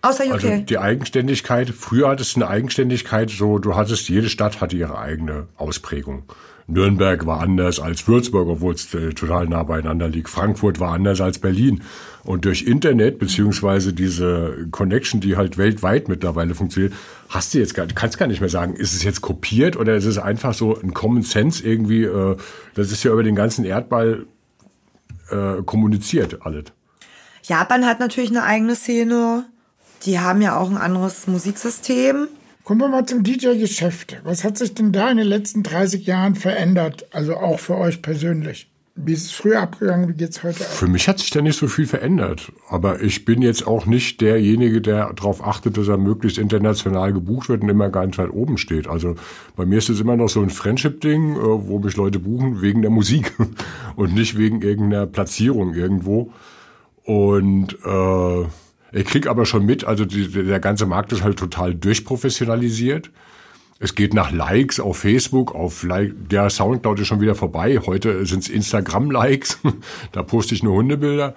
Außer UK. Also die Eigenständigkeit, früher hattest du eine Eigenständigkeit, so du hattest, jede Stadt hatte ihre eigene Ausprägung. Nürnberg war anders als Würzburg, obwohl es äh, total nah beieinander liegt. Frankfurt war anders als Berlin. Und durch Internet, beziehungsweise diese Connection, die halt weltweit mittlerweile funktioniert, hast du jetzt gar, kannst gar nicht mehr sagen, ist es jetzt kopiert oder ist es einfach so ein Common Sense irgendwie, äh, das ist ja über den ganzen Erdball äh, kommuniziert alles. Japan hat natürlich eine eigene Szene. Die haben ja auch ein anderes Musiksystem. Kommen wir mal zum DJ-Geschäft. Was hat sich denn da in den letzten 30 Jahren verändert? Also auch für euch persönlich. Wie ist es früher abgegangen? Wie geht's heute ab? Für mich hat sich da nicht so viel verändert. Aber ich bin jetzt auch nicht derjenige, der darauf achtet, dass er möglichst international gebucht wird und immer ganz weit oben steht. Also bei mir ist es immer noch so ein Friendship-Ding, äh, wo mich Leute buchen wegen der Musik und nicht wegen irgendeiner Platzierung irgendwo. Und äh, ich krieg aber schon mit, also die, der ganze Markt ist halt total durchprofessionalisiert. Es geht nach Likes auf Facebook, auf like, der Soundcloud ist schon wieder vorbei. Heute sind's Instagram-Likes. da poste ich nur Hundebilder.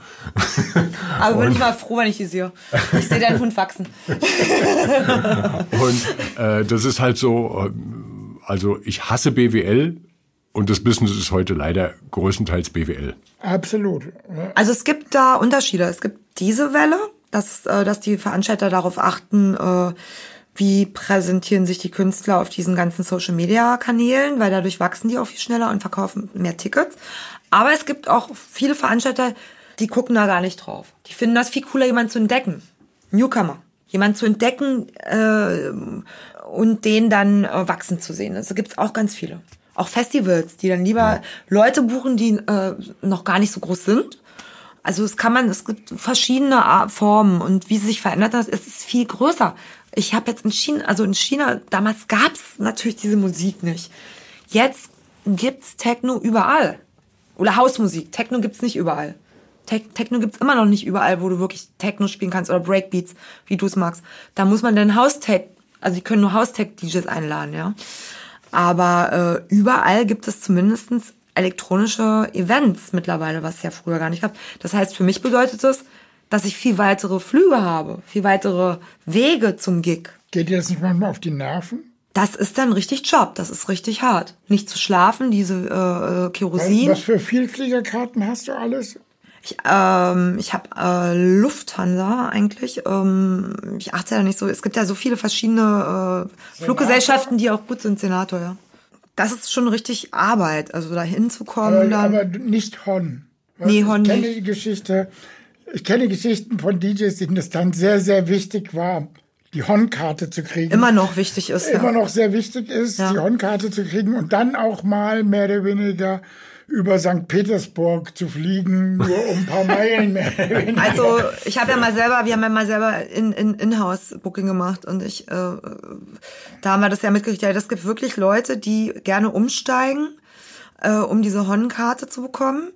Aber bin ich mal froh, wenn ich die sehe. Ich sehe deinen Hund wachsen. Und äh, das ist halt so, äh, also ich hasse BWL und das Business ist heute leider größtenteils BWL. Absolut. Also es gibt da Unterschiede. Es gibt diese Welle, dass, äh, dass die Veranstalter darauf achten, äh, wie präsentieren sich die Künstler auf diesen ganzen Social-Media-Kanälen, weil dadurch wachsen die auch viel schneller und verkaufen mehr Tickets. Aber es gibt auch viele Veranstalter, die gucken da gar nicht drauf. Die finden das viel cooler, jemanden zu entdecken. Newcomer. Jemanden zu entdecken äh, und den dann äh, wachsen zu sehen. Also gibt's auch ganz viele. Auch Festivals, die dann lieber Leute buchen, die äh, noch gar nicht so groß sind. Also es kann man, es gibt verschiedene Formen und wie sie sich verändert hat, es ist viel größer. Ich habe jetzt in China, also in China, damals gab's natürlich diese Musik nicht. Jetzt gibt's Techno überall. Oder Hausmusik. Techno gibt's nicht überall. Tech Techno gibt's immer noch nicht überall, wo du wirklich Techno spielen kannst oder Breakbeats, wie du es magst. Da muss man dann House-Tech, also die können nur House-Tech-DJs einladen, ja. Aber äh, überall gibt es zumindestens elektronische Events mittlerweile, was es ja früher gar nicht gab. Das heißt, für mich bedeutet das, dass ich viel weitere Flüge habe, viel weitere Wege zum Gig. Geht dir das nicht manchmal auf die Nerven? Das ist dann richtig Job, das ist richtig hart. Nicht zu schlafen, diese äh, äh, Kerosin. Was für Vielfliegerkarten hast du alles? Ich, ähm, ich habe äh, Lufthansa eigentlich. Ähm, ich achte ja nicht so. Es gibt ja so viele verschiedene äh, Fluggesellschaften, die auch gut sind. Senator, ja. Das ist schon richtig Arbeit, also da hinzukommen. Aber, aber nicht Hon. Nee, Hon ich kenne nicht. die Geschichte. Ich kenne Geschichten von DJs, denen das dann sehr, sehr wichtig war, die Hon-Karte zu kriegen. immer noch wichtig ist. immer ja. noch sehr wichtig ist, Ja. die Hon-Karte zu kriegen und dann auch mal mehr oder weniger über St. Petersburg zu fliegen, nur um ein paar Meilen mehr. Also ich habe ja mal selber, wir haben ja mal selber in, in In-House-Booking gemacht und ich, äh, da haben wir das ja mitgekriegt, ja, das gibt wirklich Leute, die gerne umsteigen, äh, um diese Honnenkarte zu bekommen.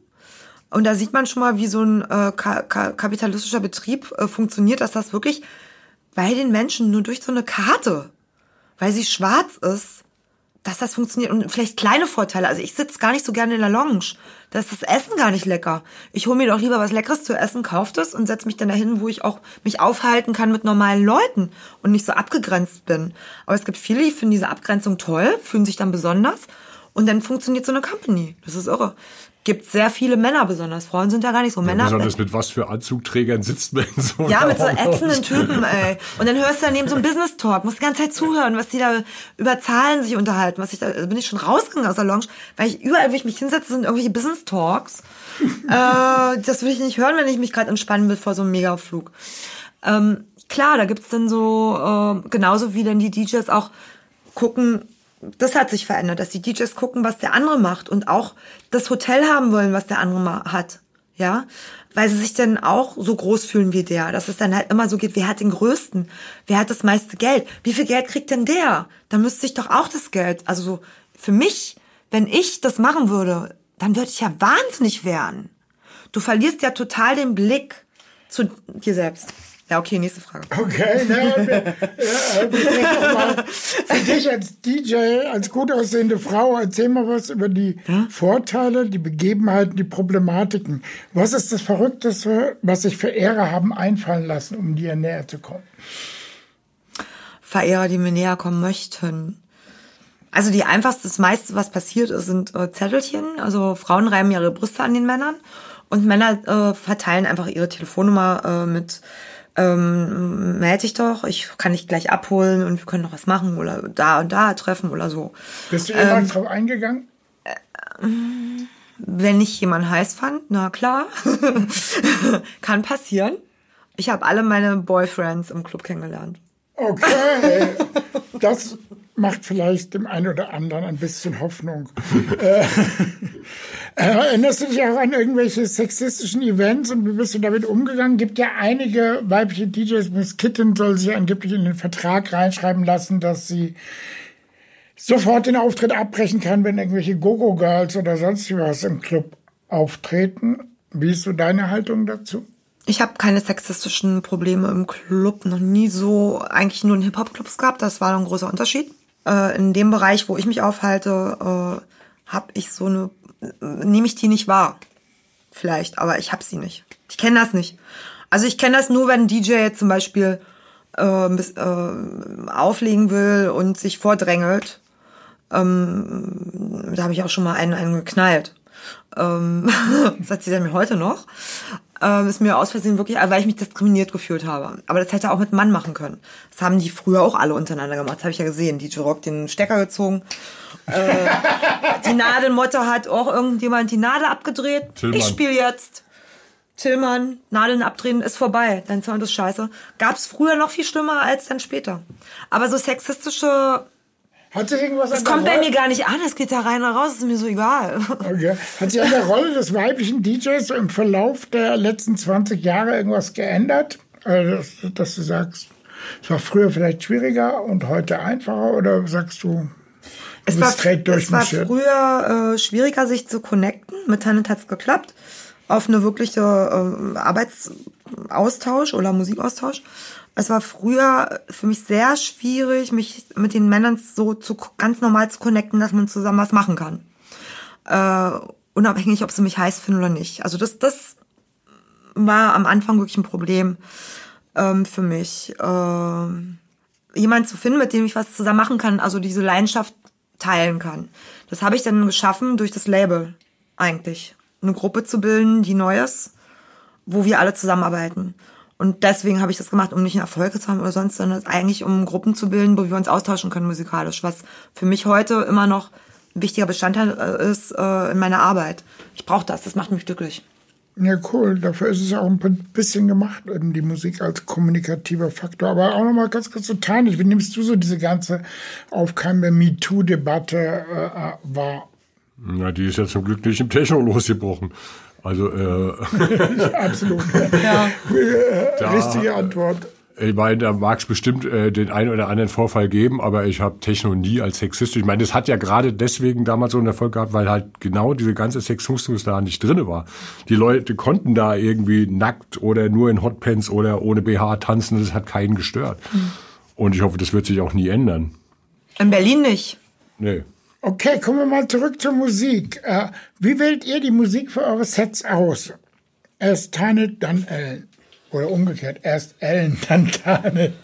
Und da sieht man schon mal, wie so ein äh, ka ka kapitalistischer Betrieb äh, funktioniert, dass das wirklich bei den Menschen nur durch so eine Karte, weil sie schwarz ist, dass das funktioniert. Und vielleicht kleine Vorteile. Also ich sitze gar nicht so gerne in der Lounge. Da ist das Essen gar nicht lecker. Ich hole mir doch lieber was Leckeres zu essen, kaufe das und setze mich dann dahin, wo ich auch mich aufhalten kann mit normalen Leuten und nicht so abgegrenzt bin. Aber es gibt viele, die finden diese Abgrenzung toll, fühlen sich dann besonders. Und dann funktioniert so eine Company. Das ist irre gibt sehr viele Männer besonders. Frauen sind ja gar nicht so. Männer. besonders mit was für Anzugträgern sitzt man so? Ja, mit so ätzenden Typen, ey. Und dann hörst du daneben so ein Business Talk, musst die ganze Zeit zuhören, was die da über Zahlen sich unterhalten. Was ich da, da bin ich schon rausgegangen aus der Lounge, weil ich überall, wo ich mich hinsetze, sind irgendwelche Business Talks. äh, das will ich nicht hören, wenn ich mich gerade entspannen will vor so einem Megaflug. Ähm, klar, da gibt's dann so, äh, genauso wie dann die DJs auch gucken, das hat sich verändert, dass die DJs gucken, was der andere macht und auch das Hotel haben wollen, was der andere hat. Ja, weil sie sich dann auch so groß fühlen wie der, dass es dann halt immer so geht, wer hat den größten, wer hat das meiste Geld, wie viel Geld kriegt denn der? Da müsste ich doch auch das Geld, also so für mich, wenn ich das machen würde, dann würde ich ja wahnsinnig werden. Du verlierst ja total den Blick zu dir selbst. Ja, okay, nächste Frage. Okay, na, ja, für dich als DJ, als gut aussehende Frau, erzähl mal was über die? Vorteile, die Begebenheiten, die Problematiken. Was ist das Verrückteste, was sich Verehrer haben einfallen lassen, um dir näher zu kommen? Verehrer, die mir näher kommen möchten. Also die einfachste, das meiste, was passiert ist, sind äh, Zettelchen. Also Frauen reiben ihre Brüste an den Männern und Männer äh, verteilen einfach ihre Telefonnummer äh, mit ähm, melde ich doch, ich kann dich gleich abholen und wir können noch was machen oder da und da treffen oder so. Bist du jemand ähm, drauf eingegangen? Äh, wenn ich jemanden heiß fand, na klar. kann passieren. Ich habe alle meine Boyfriends im Club kennengelernt. Okay, das macht vielleicht dem einen oder anderen ein bisschen Hoffnung. äh, erinnerst du dich auch an irgendwelche sexistischen Events und wie bist du damit umgegangen? Gibt ja einige weibliche DJs, Miss Kitten soll sich angeblich in den Vertrag reinschreiben lassen, dass sie sofort den Auftritt abbrechen kann, wenn irgendwelche Gogo-Girls oder sonst was im Club auftreten. Wie ist so deine Haltung dazu? Ich habe keine sexistischen Probleme im Club, noch nie so, eigentlich nur in Hip-Hop-Clubs gehabt, das war ein großer Unterschied. Äh, in dem Bereich, wo ich mich aufhalte, äh, habe ich so eine, nehme ich die nicht wahr. Vielleicht, aber ich habe sie nicht. Ich kenne das nicht. Also ich kenne das nur, wenn ein DJ jetzt zum Beispiel äh, äh, auflegen will und sich vordrängelt. Ähm, da habe ich auch schon mal einen, einen geknallt. Ähm, das erzählt er mir heute noch ähm, ist mir aus Versehen wirklich, weil ich mich diskriminiert gefühlt habe. Aber das hätte er auch mit Mann machen können. Das haben die früher auch alle untereinander gemacht. Das habe ich ja gesehen. DJ Rock den Stecker gezogen. Äh, die Nadelmotte hat auch irgendjemand die Nadel abgedreht. Tillmann. Ich spiele jetzt. Tillmann, Nadeln abdrehen ist vorbei. Dein Sound ist scheiße. Gab es früher noch viel schlimmer als dann später. Aber so sexistische hat sich irgendwas Das kommt bei mir gar nicht an, es geht da rein und raus, ist mir so egal. Okay. Hat sich an der Rolle des weiblichen DJs im Verlauf der letzten 20 Jahre irgendwas geändert? Also, dass, dass du sagst, es war früher vielleicht schwieriger und heute einfacher oder sagst du, es war, es war früher äh, schwieriger, sich zu connecten. Mit Tannet hat es geklappt. Auf eine wirkliche äh, Arbeitsaustausch oder Musikaustausch es war früher für mich sehr schwierig, mich mit den Männern so zu, ganz normal zu connecten, dass man zusammen was machen kann. Äh, unabhängig, ob sie mich heiß finden oder nicht. Also das, das war am Anfang wirklich ein Problem ähm, für mich. Äh, jemanden zu finden, mit dem ich was zusammen machen kann, also diese Leidenschaft teilen kann. Das habe ich dann geschaffen durch das Label eigentlich. Eine Gruppe zu bilden, die Neues, wo wir alle zusammenarbeiten. Und deswegen habe ich das gemacht, um nicht einen Erfolg zu haben oder sonst, sondern eigentlich um Gruppen zu bilden, wo wir uns austauschen können musikalisch, was für mich heute immer noch ein wichtiger Bestandteil äh, ist äh, in meiner Arbeit. Ich brauche das, das macht mich glücklich. Ja, cool. Dafür ist es auch ein bisschen gemacht, eben die Musik als kommunikativer Faktor. Aber auch nochmal ganz kurz so Tanja, wie nimmst du so diese ganze aufkeimende MeToo-Debatte äh, wahr? Na, die ist ja zum Glück nicht im Techno losgebrochen. Also, äh, Absolut. Ja. Äh, Richtige Antwort. ich meine, da mag es bestimmt äh, den einen oder anderen Vorfall geben, aber ich habe Techno nie als sexistisch. Ich meine, das hat ja gerade deswegen damals so einen Erfolg gehabt, weil halt genau diese ganze Sexismus da nicht drinne war. Die Leute konnten da irgendwie nackt oder nur in Hotpants oder ohne BH tanzen, das hat keinen gestört. Und ich hoffe, das wird sich auch nie ändern. In Berlin nicht. Nee. Okay, kommen wir mal zurück zur Musik. Äh, wie wählt ihr die Musik für eure Sets aus? Erst Tanit, dann Ellen. Oder umgekehrt, erst Ellen, dann Tanit.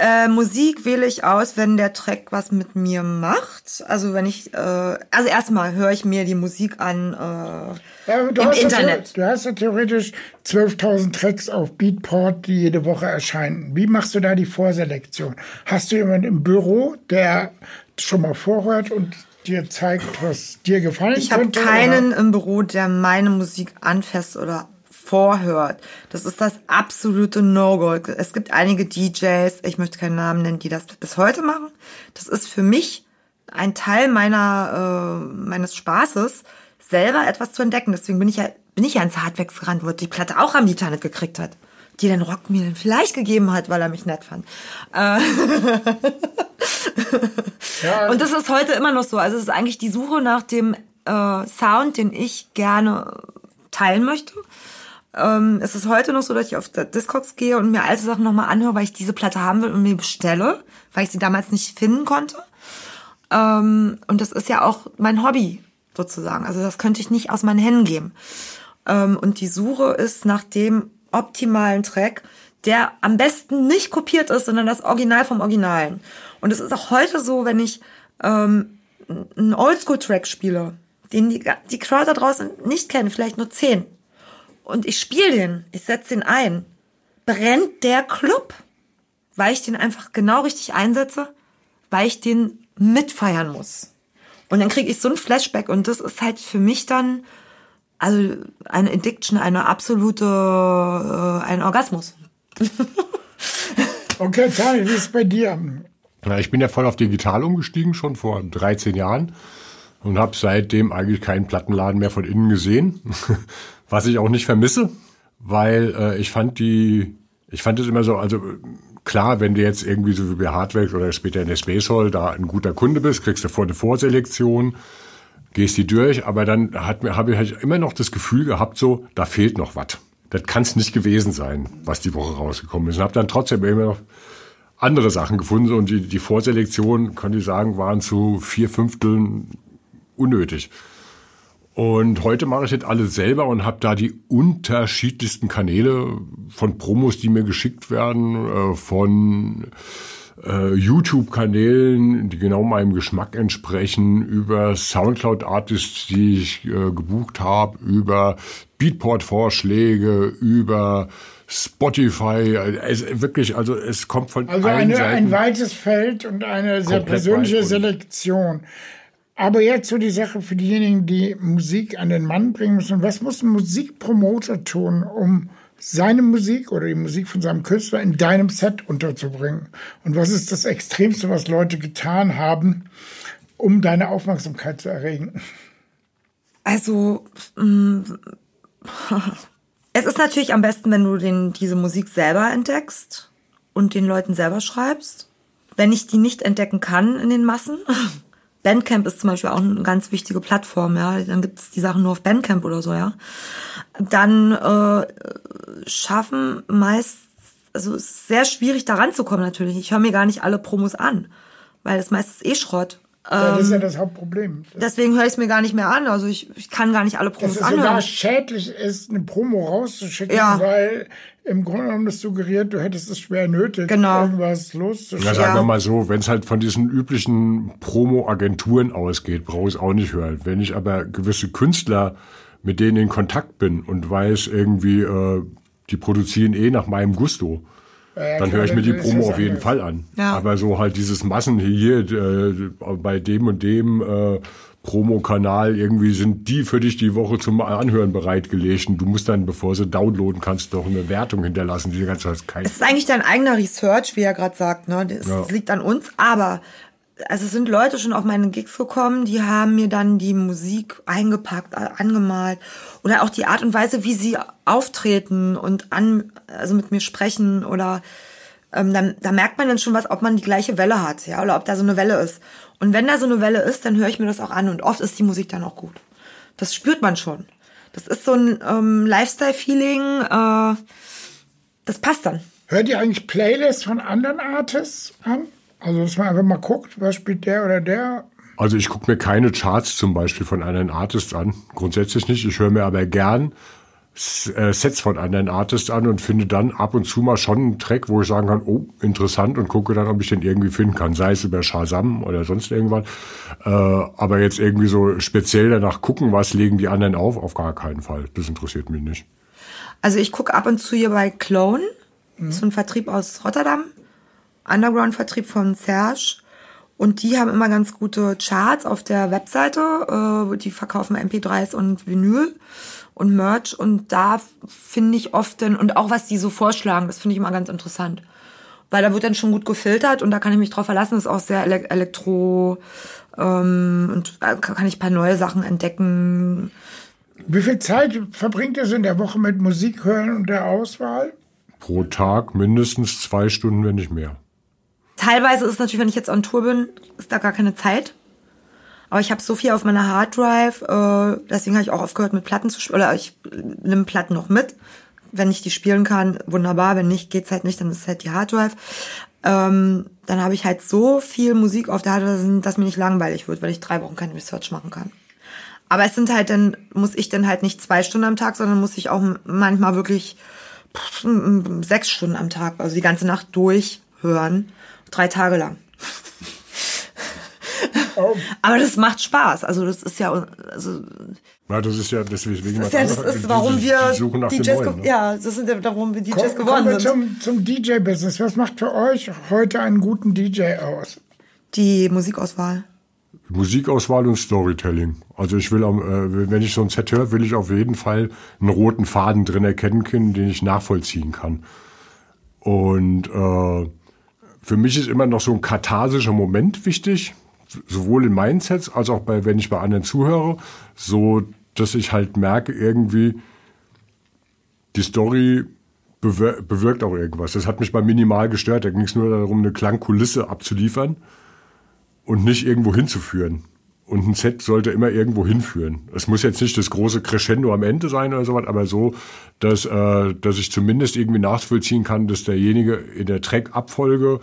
Äh, Musik wähle ich aus, wenn der Track was mit mir macht. Also wenn ich, äh, also erstmal höre ich mir die Musik an. Äh, Ja, du Im hast ja Internet. the- du hast ja theoretisch 12.000 Tracks auf Beatport, die jede Woche erscheinen. Wie machst du da die Vorselektion? Hast du jemanden im Büro, der schon mal vorhört und dir zeigt, was dir gefallen ich habe könnte? keinen oder? im Büro, der meine Musik anfasst oder vorhört. Das ist das absolute No-Go. Es gibt einige DJs, ich möchte keinen Namen nennen, die das bis heute machen. Das ist für mich ein Teil meiner äh, meines Spaßes, selber etwas zu entdecken. Deswegen bin ich ja bin ich ja ins Hardwax gerannt, wo die Platte auch am Internet gekriegt hat, die den Rock mir dann vielleicht gegeben hat, weil er mich nett fand. Äh, Ja, Und das ist heute immer noch so. Also es ist eigentlich die Suche nach dem äh, Sound, den ich gerne teilen möchte. Ähm, es ist heute noch so, dass ich auf Discogs gehe und mir alte Sachen nochmal anhöre, weil ich diese Platte haben will und mir bestelle, weil ich sie damals nicht finden konnte. Ähm, und das ist ja auch mein Hobby sozusagen. Also das könnte ich nicht aus meinen Händen geben. Ähm, und die Suche ist nach dem optimalen Track, der am besten nicht kopiert ist, sondern das Original vom Originalen. Und es ist auch heute so, wenn ich ähm, einen Oldschool-Track spiele, den die, die Crowd da draußen nicht kennen, vielleicht nur zehn, und ich spiele den, ich setze den ein, brennt der Club, weil ich den einfach genau richtig einsetze, weil ich den mitfeiern muss. Und dann kriege ich so ein Flashback und das ist halt für mich dann also eine Addiction, eine absolute, äh, ein Orgasmus. Okay, Tanit, wie ist es bei dir? Na, ich bin ja voll auf digital umgestiegen, schon vor 13 Jahren. Und habe seitdem eigentlich keinen Plattenladen mehr von innen gesehen. Was ich auch nicht vermisse, weil äh, ich fand die, ich fand es immer so, also klar, wenn du jetzt irgendwie so wie bei Hardware oder später in der Space Hall da ein guter Kunde bist, kriegst du vor eine Vorselektion, gehst die durch, aber dann habe ich immer noch das Gefühl gehabt, so da fehlt noch was. Das kann es nicht gewesen sein, was die Woche rausgekommen ist. Und habe dann trotzdem immer noch andere Sachen gefunden und die, die Vorselektion, kann ich sagen, waren zu vier Fünfteln unnötig. Und heute mache ich das alles selber und habe da die unterschiedlichsten Kanäle von Promos, die mir geschickt werden, äh, von äh, YouTube-Kanälen, die genau meinem Geschmack entsprechen, über Soundcloud-Artists, die ich äh, gebucht habe, über Beatport-Vorschläge, über Spotify. Es, wirklich, also es kommt von Also allen eine, Seiten. ein weites Feld und eine sehr persönliche Selektion. Aber jetzt so die Sache für diejenigen, die Musik an den Mann bringen müssen. Was muss ein Musikpromoter tun, um seine Musik oder die Musik von seinem Künstler in deinem Set unterzubringen? Und was ist das Extremste, was Leute getan haben, um deine Aufmerksamkeit zu erregen? Also, mh, es ist natürlich am besten, wenn du den, diese Musik selber entdeckst und den Leuten selber schreibst. Wenn ich die nicht entdecken kann in den Massen, Bandcamp ist zum Beispiel auch eine ganz wichtige Plattform, ja. Dann gibt es die Sachen nur auf Bandcamp oder so, ja. Dann äh, schaffen meist, also es ist sehr schwierig da ranzukommen natürlich. Ich höre mir gar nicht alle Promos an, weil das meistens eh Schrott. Ja, das ist Ähm, ja das Hauptproblem. Deswegen höre ich es mir gar nicht mehr an. Also ich, ich kann gar nicht alle Dass Promos es sogar anhören. schädlich ist, eine Promo rauszuschicken, Ja. weil im Grunde genommen das suggeriert, du hättest es schwer nötig, Genau. irgendwas Ja, loszuschicken. sagen Ja. wir mal so, wenn es halt von diesen üblichen Promo-Agenturen ausgeht, brauche ich es auch nicht hören. Wenn ich aber gewisse Künstler, mit denen in Kontakt bin und weiß irgendwie, äh, die produzieren eh nach meinem Gusto, Ja, dann höre ich mir die Promo auf jeden. Fall an. Ja. Aber so halt dieses Massen hier, äh, bei dem und dem äh, Promo-Kanal, irgendwie sind die für dich die Woche zum Anhören bereitgelegt. Und du musst dann, bevor sie downloaden kannst, doch eine Wertung hinterlassen. Die ganze Zeit kein Es ist eigentlich dein eigener Research, wie er gerade sagt. Ne? Das Ja. liegt an uns. Aber also es sind Leute schon auf meine Gigs gekommen, die haben mir dann die Musik eingepackt, angemalt oder auch die Art und Weise, wie sie auftreten und an, also mit mir sprechen oder ähm, da, da merkt man dann schon was, ob man die gleiche Welle hat, ja, oder ob da so eine Welle ist. Und wenn da so eine Welle ist, dann höre ich mir das auch an und oft ist die Musik dann auch gut. Das spürt man schon. Das ist so ein ähm, Lifestyle-Feeling, äh, das passt dann. Hört ihr eigentlich Playlists von anderen Artists an? Also, dass man einfach mal guckt, was spielt der oder der? Also ich gucke mir keine Charts zum Beispiel von anderen Artists an. Grundsätzlich nicht. Ich höre mir aber gern äh, Sets von anderen Artists an und finde dann ab und zu mal schon einen Track, wo ich sagen kann, oh, interessant und gucke dann, ob ich den irgendwie finden kann. Sei es über Shazam oder sonst irgendwas. Äh, aber jetzt irgendwie so speziell danach gucken, was legen die anderen auf, auf gar keinen Fall. Das interessiert mich nicht. Also ich gucke ab und zu hier bei Clone, mhm. so ein Vertrieb aus Rotterdam. Underground-Vertrieb von Serge. Und die haben immer ganz gute Charts auf der Webseite. Äh, die verkaufen MP3s und Vinyl und Merch. Und da finde ich oft dann, und auch was die so vorschlagen, das finde ich immer ganz interessant. Weil da wird dann schon gut gefiltert und da kann ich mich drauf verlassen. Das ist auch sehr elektro ähm, und da kann ich ein paar neue Sachen entdecken. Wie viel Zeit verbringt ihr so in der Woche mit Musik hören und der Auswahl? Pro Tag mindestens zwei Stunden, wenn nicht mehr. Teilweise ist natürlich, wenn ich jetzt on Tour bin, ist da gar keine Zeit. Aber ich habe so viel auf meiner Harddrive, äh, deswegen habe ich auch aufgehört mit Platten zu spielen. Oder ich nehme Platten noch mit. Wenn ich die spielen kann, wunderbar. Wenn nicht, geht's halt nicht, dann ist halt die Harddrive. Ähm, dann habe ich halt so viel Musik auf der Harddrive, dass mir nicht langweilig wird, weil ich drei Wochen keine Research machen kann. Aber es sind halt dann, muss ich dann halt nicht zwei Stunden am Tag, sondern muss ich auch manchmal wirklich sechs Stunden am Tag, also die ganze Nacht durchhören. Drei Tage lang. Oh. Aber das macht Spaß. Also das ist ja, also ja, das ist ja deswegen. Das ist ja, das ist, warum wir DJs, Neuen, ne? ja, das sind ja, warum wir DJs Komm, geworden kommen wir sind. Zum, zum DJ-Business. Was macht für euch heute einen guten DJ aus? Die Musikauswahl. Musikauswahl und Storytelling. Also ich will, äh, wenn ich so ein Set höre, will ich auf jeden Fall einen roten Faden drin erkennen können, den ich nachvollziehen kann. Und äh, für mich ist immer noch so ein katharsischer Moment wichtig, sowohl in meinen Sets als auch bei, wenn ich bei anderen zuhöre, so dass ich halt merke, irgendwie, die Story bewir bewirkt auch irgendwas. Das hat mich bei minimal gestört. Da ging es nur darum, eine Klangkulisse abzuliefern und nicht irgendwo hinzuführen. Und ein Set sollte immer irgendwo hinführen. Es muss jetzt nicht das große Crescendo am Ende sein oder sowas, aber so, dass, äh, dass ich zumindest irgendwie nachvollziehen kann, dass derjenige in der Track-Abfolge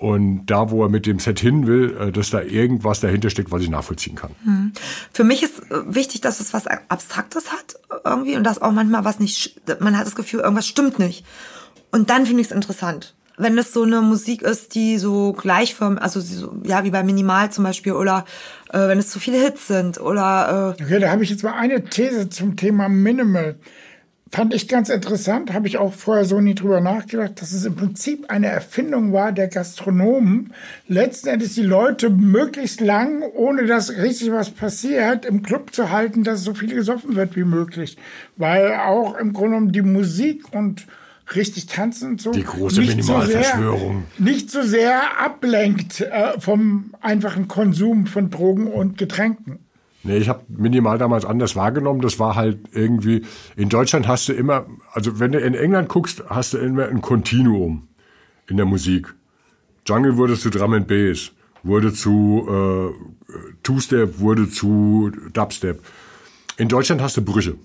und da, wo er mit dem Set hin will, äh, dass da irgendwas dahinter steckt, was ich nachvollziehen kann. Hm. Für mich ist äh, wichtig, dass es was Abstraktes hat irgendwie und dass auch manchmal was nicht, man hat das Gefühl, irgendwas stimmt nicht. Und dann finde ich es interessant wenn es so eine Musik ist, die so gleichförmig, also so, ja, wie bei Minimal zum Beispiel, oder äh, wenn es zu viele Hits sind, oder. Äh okay, da habe ich jetzt mal eine These zum Thema Minimal. Fand ich ganz interessant, habe ich auch vorher so nie drüber nachgedacht, dass es im Prinzip eine Erfindung war der Gastronomen, letzten Endes die Leute möglichst lang, ohne dass richtig was passiert, im Club zu halten, dass so viel gesoffen wird wie möglich. Weil auch im Grunde genommen die Musik und richtig tanzen und so. Die große Minimalverschwörung. So nicht so sehr ablenkt äh, vom einfachen Konsum von Drogen und Getränken. Nee, ich habe minimal damals anders wahrgenommen. Das war halt irgendwie, in Deutschland hast du immer, also wenn du in England guckst, hast du immer ein Kontinuum in der Musik. Jungle wurde zu Drum and Bass, wurde zu äh, Two-Step, wurde zu Dubstep. In Deutschland hast du Brüche.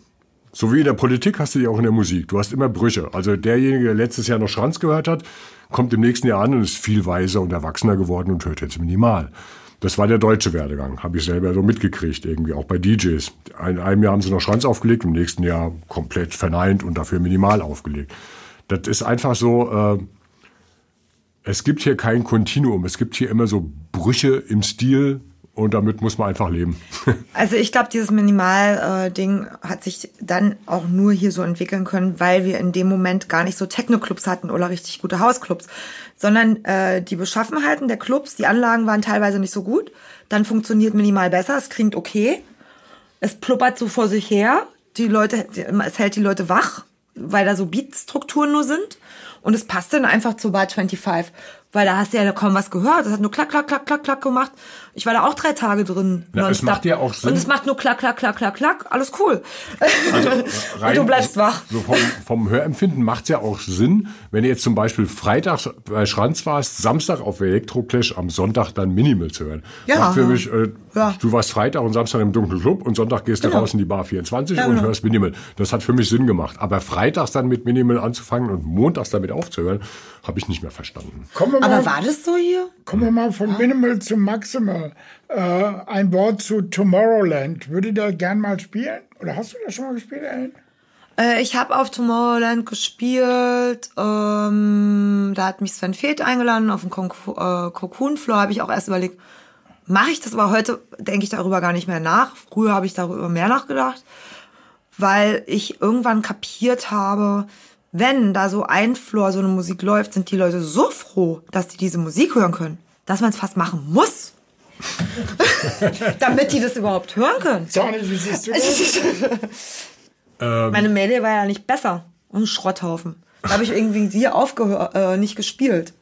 So wie in der Politik hast du die auch in der Musik. Du hast immer Brüche. Also derjenige, der letztes Jahr noch Schranz gehört hat, kommt im nächsten Jahr an und ist viel weiser und erwachsener geworden und hört jetzt minimal. Das war der deutsche Werdegang, habe ich selber so mitgekriegt, irgendwie auch bei DJs. In einem Jahr haben sie noch Schranz aufgelegt, im nächsten Jahr komplett verneint und dafür minimal aufgelegt. Das ist einfach so, äh, es gibt hier kein Kontinuum, es gibt hier immer so Brüche im Stil, und damit muss man einfach leben. also ich glaube, dieses Minimal-Ding hat sich dann auch nur hier so entwickeln können, weil wir in dem Moment gar nicht so Techno-Clubs hatten oder richtig gute Hausclubs, sondern äh, die Beschaffenheiten der Clubs, die Anlagen waren teilweise nicht so gut. Dann funktioniert Minimal besser, es klingt okay, es pluppert so vor sich her, die Leute, es hält die Leute wach, weil da so Beat-Strukturen nur sind. Und es passt dann einfach zu Bar 25 Weil da hast du ja kaum was gehört. Das hat nur klack, klack, klack, klack, klack gemacht. Ich war da auch drei Tage drin. Na, es macht ja auch Sinn. Und es macht nur klack, klack, klack, klack, klack. Alles cool. Und du bleibst wach. So vom, vom Hörempfinden macht's ja auch Sinn, wenn du jetzt zum Beispiel freitags bei Schranz warst, Samstag auf Elektroclash, am Sonntag dann Minimal zu hören. Ja. Macht für mich, äh, Ja. du warst Freitag und Samstag im dunklen Club und Sonntag gehst du Genau. raus in die Bar 24 Ja, und genau. hörst Minimal. Das hat für mich Sinn gemacht. Aber freitags dann mit Minimal anzufangen und montags damit aufzuhören, habe ich nicht mehr verstanden. Kommen wir Aber mal, war das so hier? kommen wir mal von Minimal zu Maximal. Äh, ein Wort zu Tomorrowland. Würde der gern mal spielen? Oder hast du das schon mal gespielt, Ellen? Äh, ich habe auf Tomorrowland gespielt. Ähm, da hat mich Sven Feth eingeladen. Auf dem äh, Cocoon Floor habe ich auch erst überlegt, mache ich das? Aber heute denke ich darüber gar nicht mehr nach. Früher habe ich darüber mehr nachgedacht, weil ich irgendwann kapiert habe, wenn da so ein Floor so eine Musik läuft, sind die Leute so froh, dass die diese Musik hören können, dass man es fast machen muss. Damit die das überhaupt hören können. Sani, wie siehst du das? Meine Mail war ja nicht besser. Ein Schrotthaufen. Da habe ich irgendwie dir aufgehört, äh, nicht gespielt.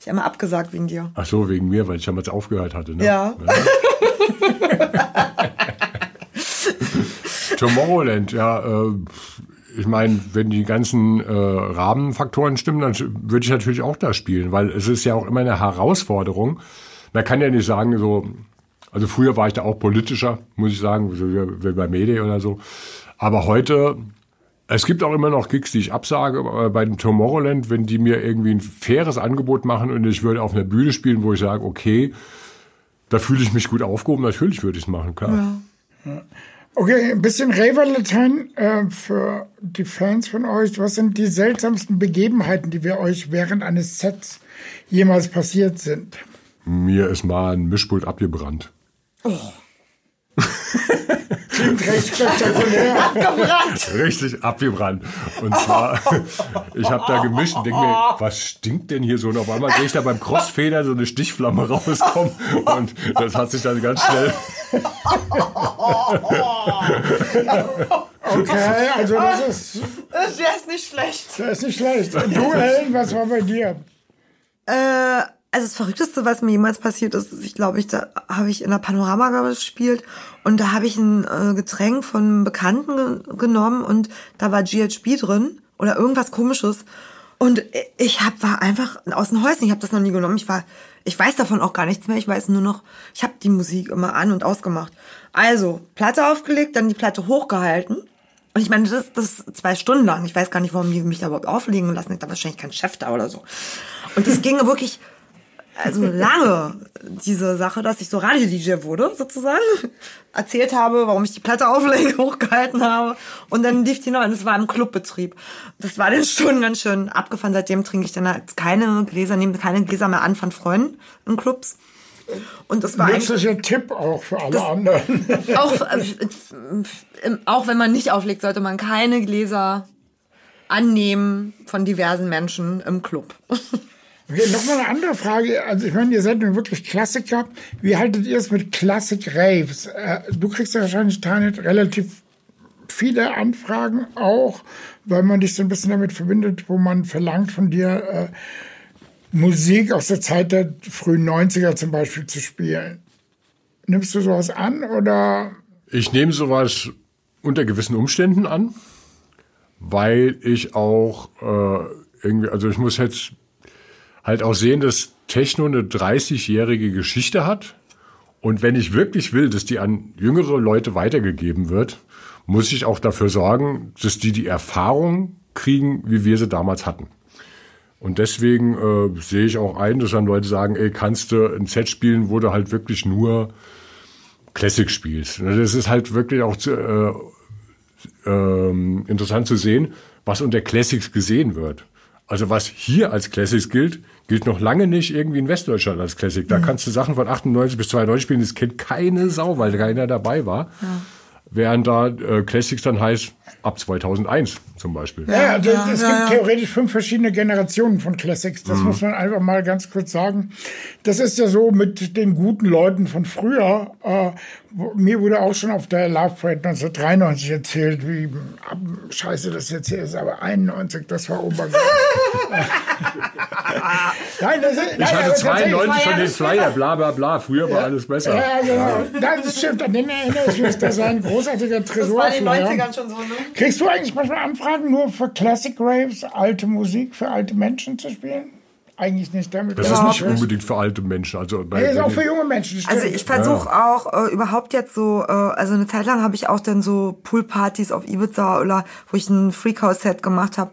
Ich habe immer abgesagt wegen dir. Ach so, wegen mir, weil ich damals aufgehört hatte. Ne? Ja. Tomorrowland, ja, äh, ich meine, wenn die ganzen äh, Rahmenfaktoren stimmen, dann würde ich natürlich auch da spielen, weil es ist ja auch immer eine Herausforderung. Man kann ja nicht sagen, so, also früher war ich da auch politischer, muss ich sagen, so wie, wie bei Mede oder so. Aber heute, es gibt auch immer noch Gigs, die ich absage, aber bei dem Tomorrowland, wenn die mir irgendwie ein faires Angebot machen und ich würde auf einer Bühne spielen, wo ich sage, okay, da fühle ich mich gut aufgehoben, natürlich würde ich es machen, klar. Okay, ein bisschen Raver-Latein äh, für die Fans von euch. Was sind die seltsamsten Begebenheiten, die wir euch während eines Sets jemals passiert sind? Mir ist mal ein Mischpult abgebrannt. Klingt recht spektakulär. Abgebrannt! Richtig abgebrannt. Und zwar, ich habe da gemischt und denke mir, was stinkt denn hier so? Und auf einmal sehe ich da beim Crossfader so eine Stichflamme rauskommen. Und das hat sich dann ganz schnell. Okay, also das ist, Der ist nicht schlecht. das ist nicht schlecht. Und du, Ellen, was war bei dir? Äh, also das Verrückteste, was mir jemals passiert ist, ist, ich glaube, ich, da habe ich in der Panorama gespielt und da habe ich ein äh, Getränk von einem Bekannten ge genommen und da war GHB drin oder irgendwas komisches. Und ich hab, war einfach aus dem Häuschen, ich habe das noch nie genommen. Ich war, ich weiß davon auch gar nichts mehr. Ich weiß nur noch, ich habe die Musik immer an und ausgemacht. Also, Platte aufgelegt, dann die Platte hochgehalten. Und ich meine, das, das ist zwei Stunden lang. Ich weiß gar nicht, warum die mich da überhaupt auflegen lassen. Da war wahrscheinlich kein Chef da oder so. Und das ging wirklich, also lange, diese Sache, dass ich so Radio-DJ wurde, sozusagen. Erzählt habe, warum ich die Platte auflege, hochgehalten habe. Und dann lief die noch, und es war im Clubbetrieb. Das war dann schon ganz schön abgefahren. Seitdem trinke ich dann halt keine Gläser, nehme keine Gläser mehr an von Freunden in Clubs. Und das war eigentlich Nützlicher Tipp auch für alle anderen. auch, äh, auch wenn man nicht auflegt, sollte man keine Gläser annehmen von diversen Menschen im Club. Okay, nochmal eine andere Frage. Also ich meine, ihr seid nun wirklich Klassiker. Wie haltet ihr es mit Classic Raves? Äh, du kriegst ja wahrscheinlich, Tanit, relativ viele Anfragen auch, weil man dich so ein bisschen damit verbindet, wo man verlangt von dir äh, Musik aus der Zeit der frühen 90er zum Beispiel zu spielen. Nimmst du sowas an oder Ich nehme sowas unter gewissen Umständen an, weil ich auch äh, irgendwie, also ich muss jetzt halt auch sehen, dass Techno eine 30-jährige Geschichte hat. Und wenn ich wirklich will, dass die an jüngere Leute weitergegeben wird, muss ich auch dafür sorgen, dass die die Erfahrung kriegen, wie wir sie damals hatten. Und deswegen äh, sehe ich auch ein, dass dann Leute sagen, ey, kannst du ein Set spielen, wo du halt wirklich nur Classic spielst. Das ist halt wirklich auch zu, äh, ähm, interessant zu sehen, was unter Classics gesehen wird. Also was hier als Classics gilt, gilt noch lange nicht irgendwie in Westdeutschland als Classic. Da kannst du Sachen von 98 bis 92 spielen, das kennt keine Sau, weil keiner dabei war. Während da äh, Classics dann heißt ab 2001. zum Beispiel. Ja, also Ja, es ja, gibt ja. theoretisch fünf verschiedene Generationen von Classics. Das muss man einfach mal ganz kurz sagen. Das ist ja so mit den guten Leuten von früher. Äh, mir wurde auch schon auf der Love Parade 1993 erzählt, wie ab, scheiße das jetzt hier ist, aber 91, das war Obergeil. nein, das ist, nein, Ich aber hatte tatsächlich- 92 schon den Flyer, bla bla bla. Früher war alles besser. Ja, genau. Das stimmt, an den erinnere ich mich. Das war ein großartiger Das war in den Tresorflyer. 90ern schon so, ne? Kriegst du eigentlich manchmal Anfragen nur für Classic Raves, alte Musik für alte Menschen zu spielen? Eigentlich nicht damit. Das Ja, ist nicht unbedingt für alte Menschen. Also bei, Nee, ist auch für junge Menschen. stimmt. Also ich versuche auch äh, überhaupt jetzt so, äh, also eine Zeit lang habe ich auch dann so Poolpartys auf Ibiza oder wo ich ein Freakhouse-Set gemacht habe.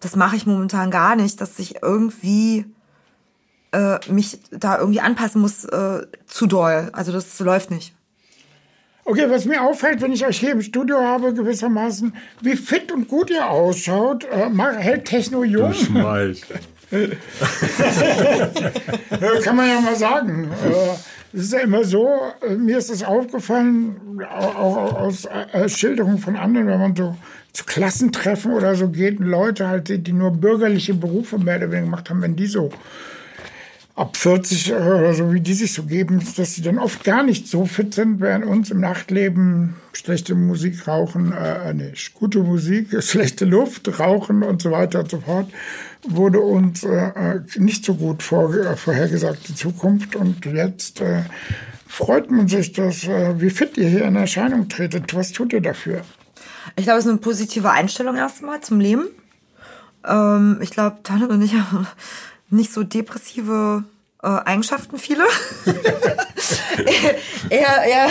Das mache ich momentan gar nicht, dass ich irgendwie äh, mich da irgendwie anpassen muss äh, zu doll. Also das läuft nicht. Okay, was mir auffällt, wenn ich euch hier im Studio habe, gewissermaßen, wie fit und gut ihr ausschaut, äh, macht- hält Techno jung. Das mach ich. Ja, kann man ja mal sagen. Äh, Es ist ja immer so, äh, mir ist es aufgefallen, au- auch aus äh, Schilderungen von anderen, wenn man so zu Klassentreffen oder so geht, und Leute halt, die die nur bürgerliche Berufe mehr oder weniger gemacht haben, wenn die so ab 40 oder so, wie die sich so geben, dass sie dann oft gar nicht so fit sind, während uns im Nachtleben schlechte Musik rauchen, äh, nee, gute Musik, schlechte Luft, rauchen und so weiter und so fort, wurde uns äh, äh, nicht so gut vor, äh, vorhergesagt, die Zukunft. Und jetzt äh, freut man sich, dass, äh, wie fit ihr hier in Erscheinung tretet. Was tut ihr dafür? Ich glaube, es ist eine positive Einstellung erstmal zum Leben. Ähm, ich glaube, Tanit und ich haben nicht so depressive äh, Eigenschaften, viele. eher, eher.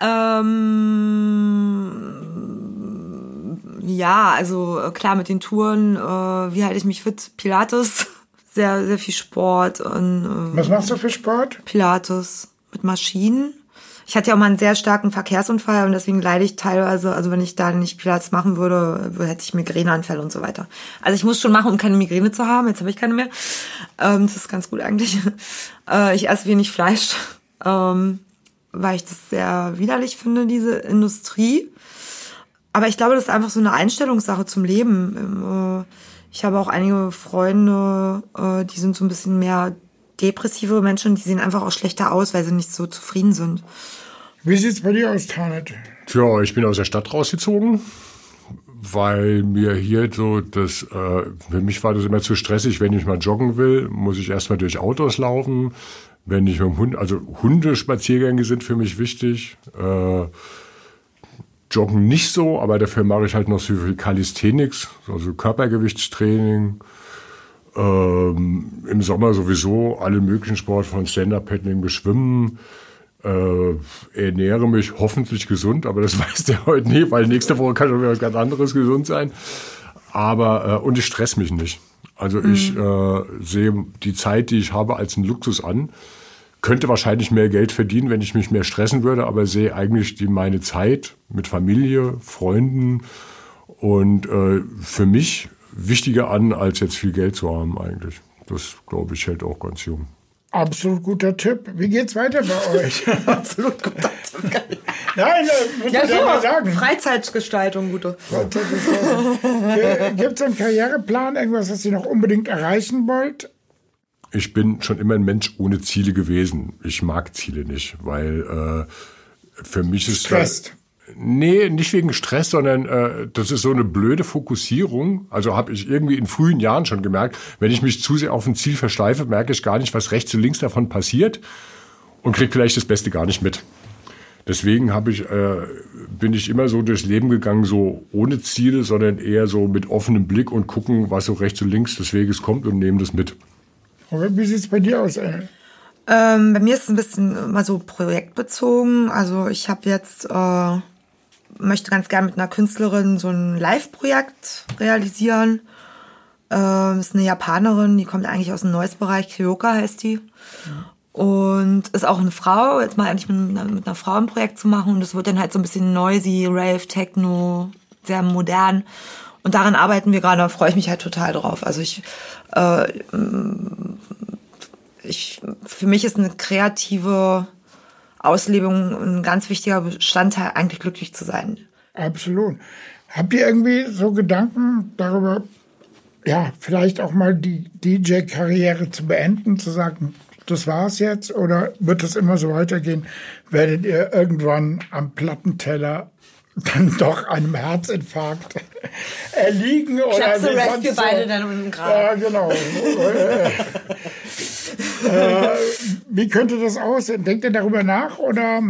ähm, ja, also äh, klar mit den Touren, äh, wie halte ich mich fit? Pilates, sehr, sehr viel Sport und äh, Was machst du für Sport? Pilates mit Maschinen. Ich hatte ja auch mal einen sehr starken Verkehrsunfall und deswegen leide ich teilweise, also wenn ich da nicht Pilates machen würde, hätte ich Migräneanfälle und so weiter. Also ich muss schon machen, um keine Migräne zu haben. Jetzt habe ich keine mehr. Ähm, das ist ganz gut eigentlich. Äh, ich esse wenig Fleisch, ähm, weil ich das sehr widerlich finde, diese Industrie. Aber ich glaube, das ist einfach so eine Einstellungssache zum Leben. Äh, Ich habe auch einige Freunde, äh, die sind so ein bisschen mehr depressive Menschen, die sehen einfach auch schlechter aus, weil sie nicht so zufrieden sind. Wie sieht's bei dir aus, Tanet? Tja, ich bin aus der Stadt rausgezogen, weil mir hier so das, äh, für mich war das immer zu stressig, wenn ich mal joggen will, muss ich erstmal durch Autos laufen. Wenn ich mit dem Hund, also Hundespaziergänge sind für mich wichtig. Äh, Joggen nicht so, aber dafür mache ich halt noch so viel Calisthenics, also Körpergewichtstraining. Ähm, Im Sommer sowieso alle möglichen Sport von Stand-Up-Paddling bis Schwimmen. Äh, ernähre mich hoffentlich gesund, aber das weiß der heute nie, weil nächste Woche kann schon wieder was ganz anderes gesund sein. Aber äh, und ich stress mich nicht. Also ich äh, sehe die Zeit, die ich habe, als einen Luxus an. Könnte wahrscheinlich mehr Geld verdienen, wenn ich mich mehr stressen würde, aber sehe eigentlich die meine Zeit mit Familie, Freunden und äh, für mich wichtiger an, als jetzt viel Geld zu haben eigentlich. Das glaube ich hält auch ganz jung. Absolut guter Tipp. Wie geht's weiter bei euch? Absolut gut. Nein, äh, muss Ja, mal super. sagen. Freizeitgestaltung, gute. Gibt es einen Karriereplan, irgendwas, was ihr noch unbedingt erreichen wollt? Ich bin schon immer ein Mensch ohne Ziele gewesen. Ich mag Ziele nicht, weil äh, für mich ist Stresst. Nee, nicht wegen Stress, sondern äh, das ist so eine blöde Fokussierung. Also habe ich irgendwie in frühen Jahren schon gemerkt, wenn ich mich zu sehr auf ein Ziel versteife, merke ich gar nicht, was rechts und links davon passiert und krieg vielleicht das Beste gar nicht mit. Deswegen habe ich, äh, bin ich immer so durchs Leben gegangen, so ohne Ziele, sondern eher so mit offenem Blick und gucken, was so rechts und links des Weges kommt und nehmen das mit. Wie sieht's bei dir aus, Ellen? Ähm, bei mir ist es ein bisschen mal so projektbezogen. Also ich habe jetzt, äh, möchte ganz gern mit einer Künstlerin so ein Live-Projekt realisieren. Ähm, ist eine Japanerin, die kommt eigentlich aus dem Noise-Bereich, Kyoka heißt die. Und ist auch eine Frau, jetzt mal endlich mit, einer- mit einer Frau ein Projekt zu machen. Und das wird dann halt so ein bisschen noisy, Rave, Techno, sehr modern. Und daran arbeiten wir gerade, da freue ich mich halt total drauf. Also ich, äh, ich, für mich ist eine kreative Auslebung ein ganz wichtiger Bestandteil, eigentlich glücklich zu sein. Absolut. Habt ihr irgendwie so Gedanken darüber, ja, vielleicht auch mal die DJ-Karriere zu beenden, zu sagen, das war's jetzt? Oder wird es immer so weitergehen? Werdet ihr irgendwann am Plattenteller dann doch einem Herzinfarkt erliegen oder Klappst du Rescue beide dann im Grab. Ja, genau. äh, wie könnte das aussehen? Denkt ihr darüber nach oder?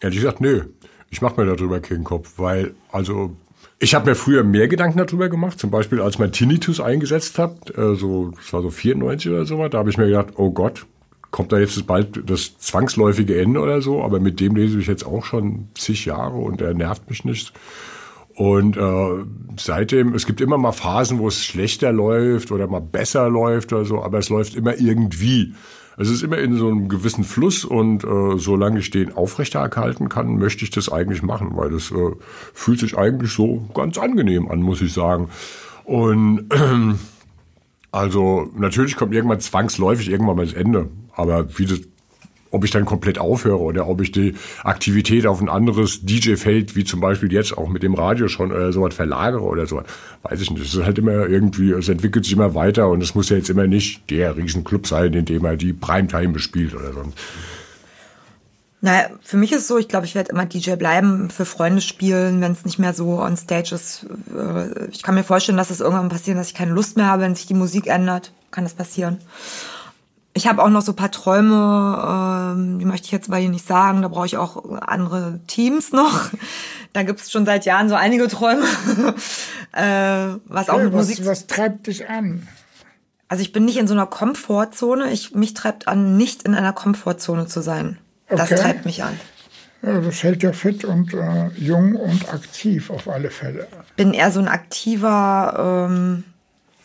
Ehrlich gesagt, nö. Ich mache mir darüber keinen Kopf, weil, also, ich habe mir früher mehr Gedanken darüber gemacht. Zum Beispiel, als mein Tinnitus eingesetzt hat, äh, so, das war so 94 oder so, da habe ich mir gedacht, oh Gott, kommt da jetzt bald das zwangsläufige Ende oder so? Aber mit dem lese ich jetzt auch schon zig Jahre und er nervt mich nicht. Und äh, seitdem, es gibt immer mal Phasen, wo es schlechter läuft oder mal besser läuft oder so, aber es läuft immer irgendwie. Es ist immer in so einem gewissen Fluss und äh, solange ich den aufrechterhalten kann, möchte ich das eigentlich machen, weil das äh, fühlt sich eigentlich so ganz angenehm an, muss ich sagen. Und äh, also natürlich kommt irgendwann zwangsläufig irgendwann mal das Ende, aber wie das ob ich dann komplett aufhöre oder ob ich die Aktivität auf ein anderes DJ-Feld, wie zum Beispiel jetzt auch mit dem Radio schon oder sowas verlagere oder so, weiß ich nicht. Es ist halt immer irgendwie, es entwickelt sich immer weiter und es muss ja jetzt immer nicht der Riesenclub sein, in dem er die Primetime bespielt oder so. Naja, für mich ist es so, ich glaube, ich werde immer DJ bleiben, für Freunde spielen, wenn es nicht mehr so on stage ist. Äh, Ich kann mir vorstellen, dass es irgendwann passiert, dass ich keine Lust mehr habe, wenn sich die Musik ändert. Kann das passieren. Ich habe auch noch so ein paar Träume, ähm, die möchte ich jetzt bei Ihnen nicht sagen. Da brauche ich auch andere Teams noch. Da gibt es schon seit Jahren so einige Träume, äh, was auch mit Musik. was, treibt dich an? Also ich bin nicht in so einer Komfortzone. Ich mich treibt an, nicht in einer Komfortzone zu sein. Das Okay. treibt mich an. Ja, das hält ja fit und äh, jung und aktiv auf alle Fälle. Bin eher so ein aktiver ähm,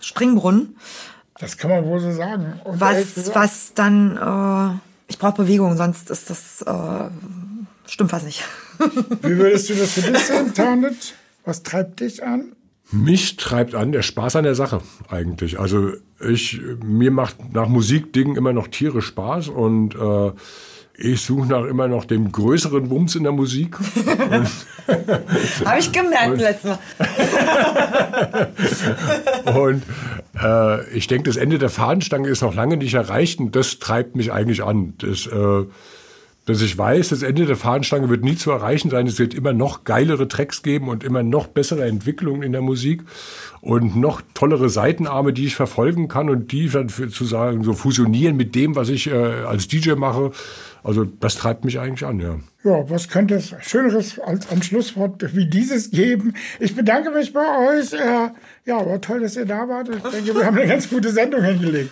Springbrunnen. Das kann man wohl so sagen. Und Was, was dann, äh, ich brauche Bewegung, sonst ist das, äh, stimmt was nicht. Wie würdest du das für dich sehen, Tarnet? Was treibt dich an? Mich treibt an der Spaß an der Sache eigentlich. Also ich mir macht nach Musikdingen immer noch Tiere Spaß und äh, ich suche nach immer noch dem größeren Wumms in der Musik. Habe ich gemerkt letztes Mal. Und äh, ich denke, das Ende der Fahnenstange ist noch lange nicht erreicht und das treibt mich eigentlich an. Das, äh, dass ich weiß, das Ende der Fahnenstange wird nie zu erreichen sein. Es wird immer noch geilere Tracks geben und immer noch bessere Entwicklungen in der Musik und noch tollere Seitenarme, die ich verfolgen kann und die dann für, zu sagen, so fusionieren mit dem, was ich äh, als DJ mache. Also das treibt mich eigentlich an, ja. Ja, was könnte es Schöneres als ein Schlusswort wie dieses geben? Ich bedanke mich bei euch. Äh, ja, war toll, dass ihr da wart. Ich denke, wir haben eine ganz gute Sendung hingelegt.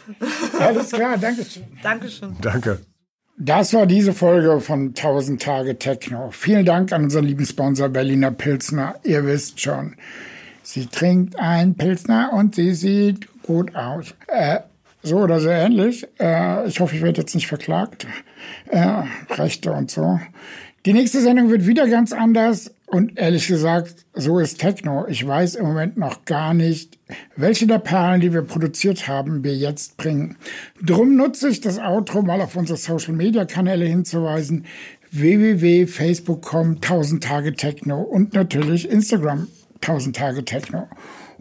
Alles klar, danke schön. Dankeschön. Danke. Das war diese Folge von 1000 Tage Techno. Vielen Dank an unseren lieben Sponsor Berliner Pilsner. Ihr wisst schon, sie trinkt ein Pilsner und sie sieht gut aus. Äh, so oder so ähnlich. Äh, ich hoffe, ich werde jetzt nicht verklagt. Äh, Rechte und so. Die nächste Sendung wird wieder ganz anders. Und ehrlich gesagt, so ist Techno. Ich weiß im Moment noch gar nicht, welche der Perlen, die wir produziert haben, wir jetzt bringen. Drum nutze ich das Outro mal auf unsere Social Media Kanäle hinzuweisen. www.facebook.com 1000 Tage Techno und natürlich Instagram 1000 Tage Techno.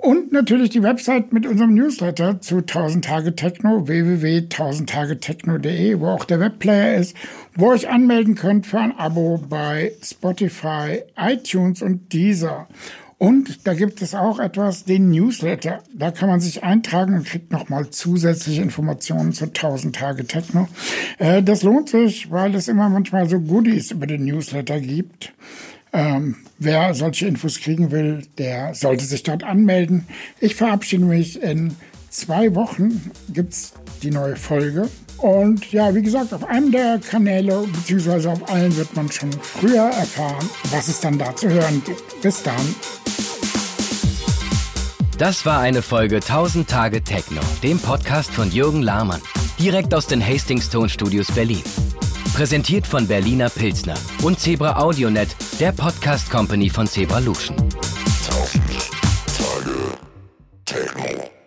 Und natürlich die Website mit unserem Newsletter zu 1000 Tage Techno, www.1000tagetechno.de, wo auch der Webplayer ist, wo ihr euch anmelden könnt für ein Abo bei Spotify, iTunes und Deezer. Und da gibt es auch etwas, den Newsletter. Da kann man sich eintragen und kriegt nochmal zusätzliche Informationen zu 1000 Tage Techno. Äh, das lohnt sich, weil es immer manchmal so Goodies über den Newsletter gibt. Ähm, wer solche Infos kriegen will, der sollte sich dort anmelden. Ich verabschiede mich. In zwei Wochen gibt's die neue Folge. Und ja, wie gesagt, auf einem der Kanäle, beziehungsweise auf allen, wird man schon früher erfahren, was es dann da zu hören gibt. Bis dann. Das war eine Folge 1000 Tage Techno, dem Podcast von Jürgen Lahmann. Direkt aus den Hastings Tonstudios Berlin. Präsentiert von Berliner Pilzner und Zebra Audionet, der Podcast Company von Zebra Luschen. Tausend Tage Techno.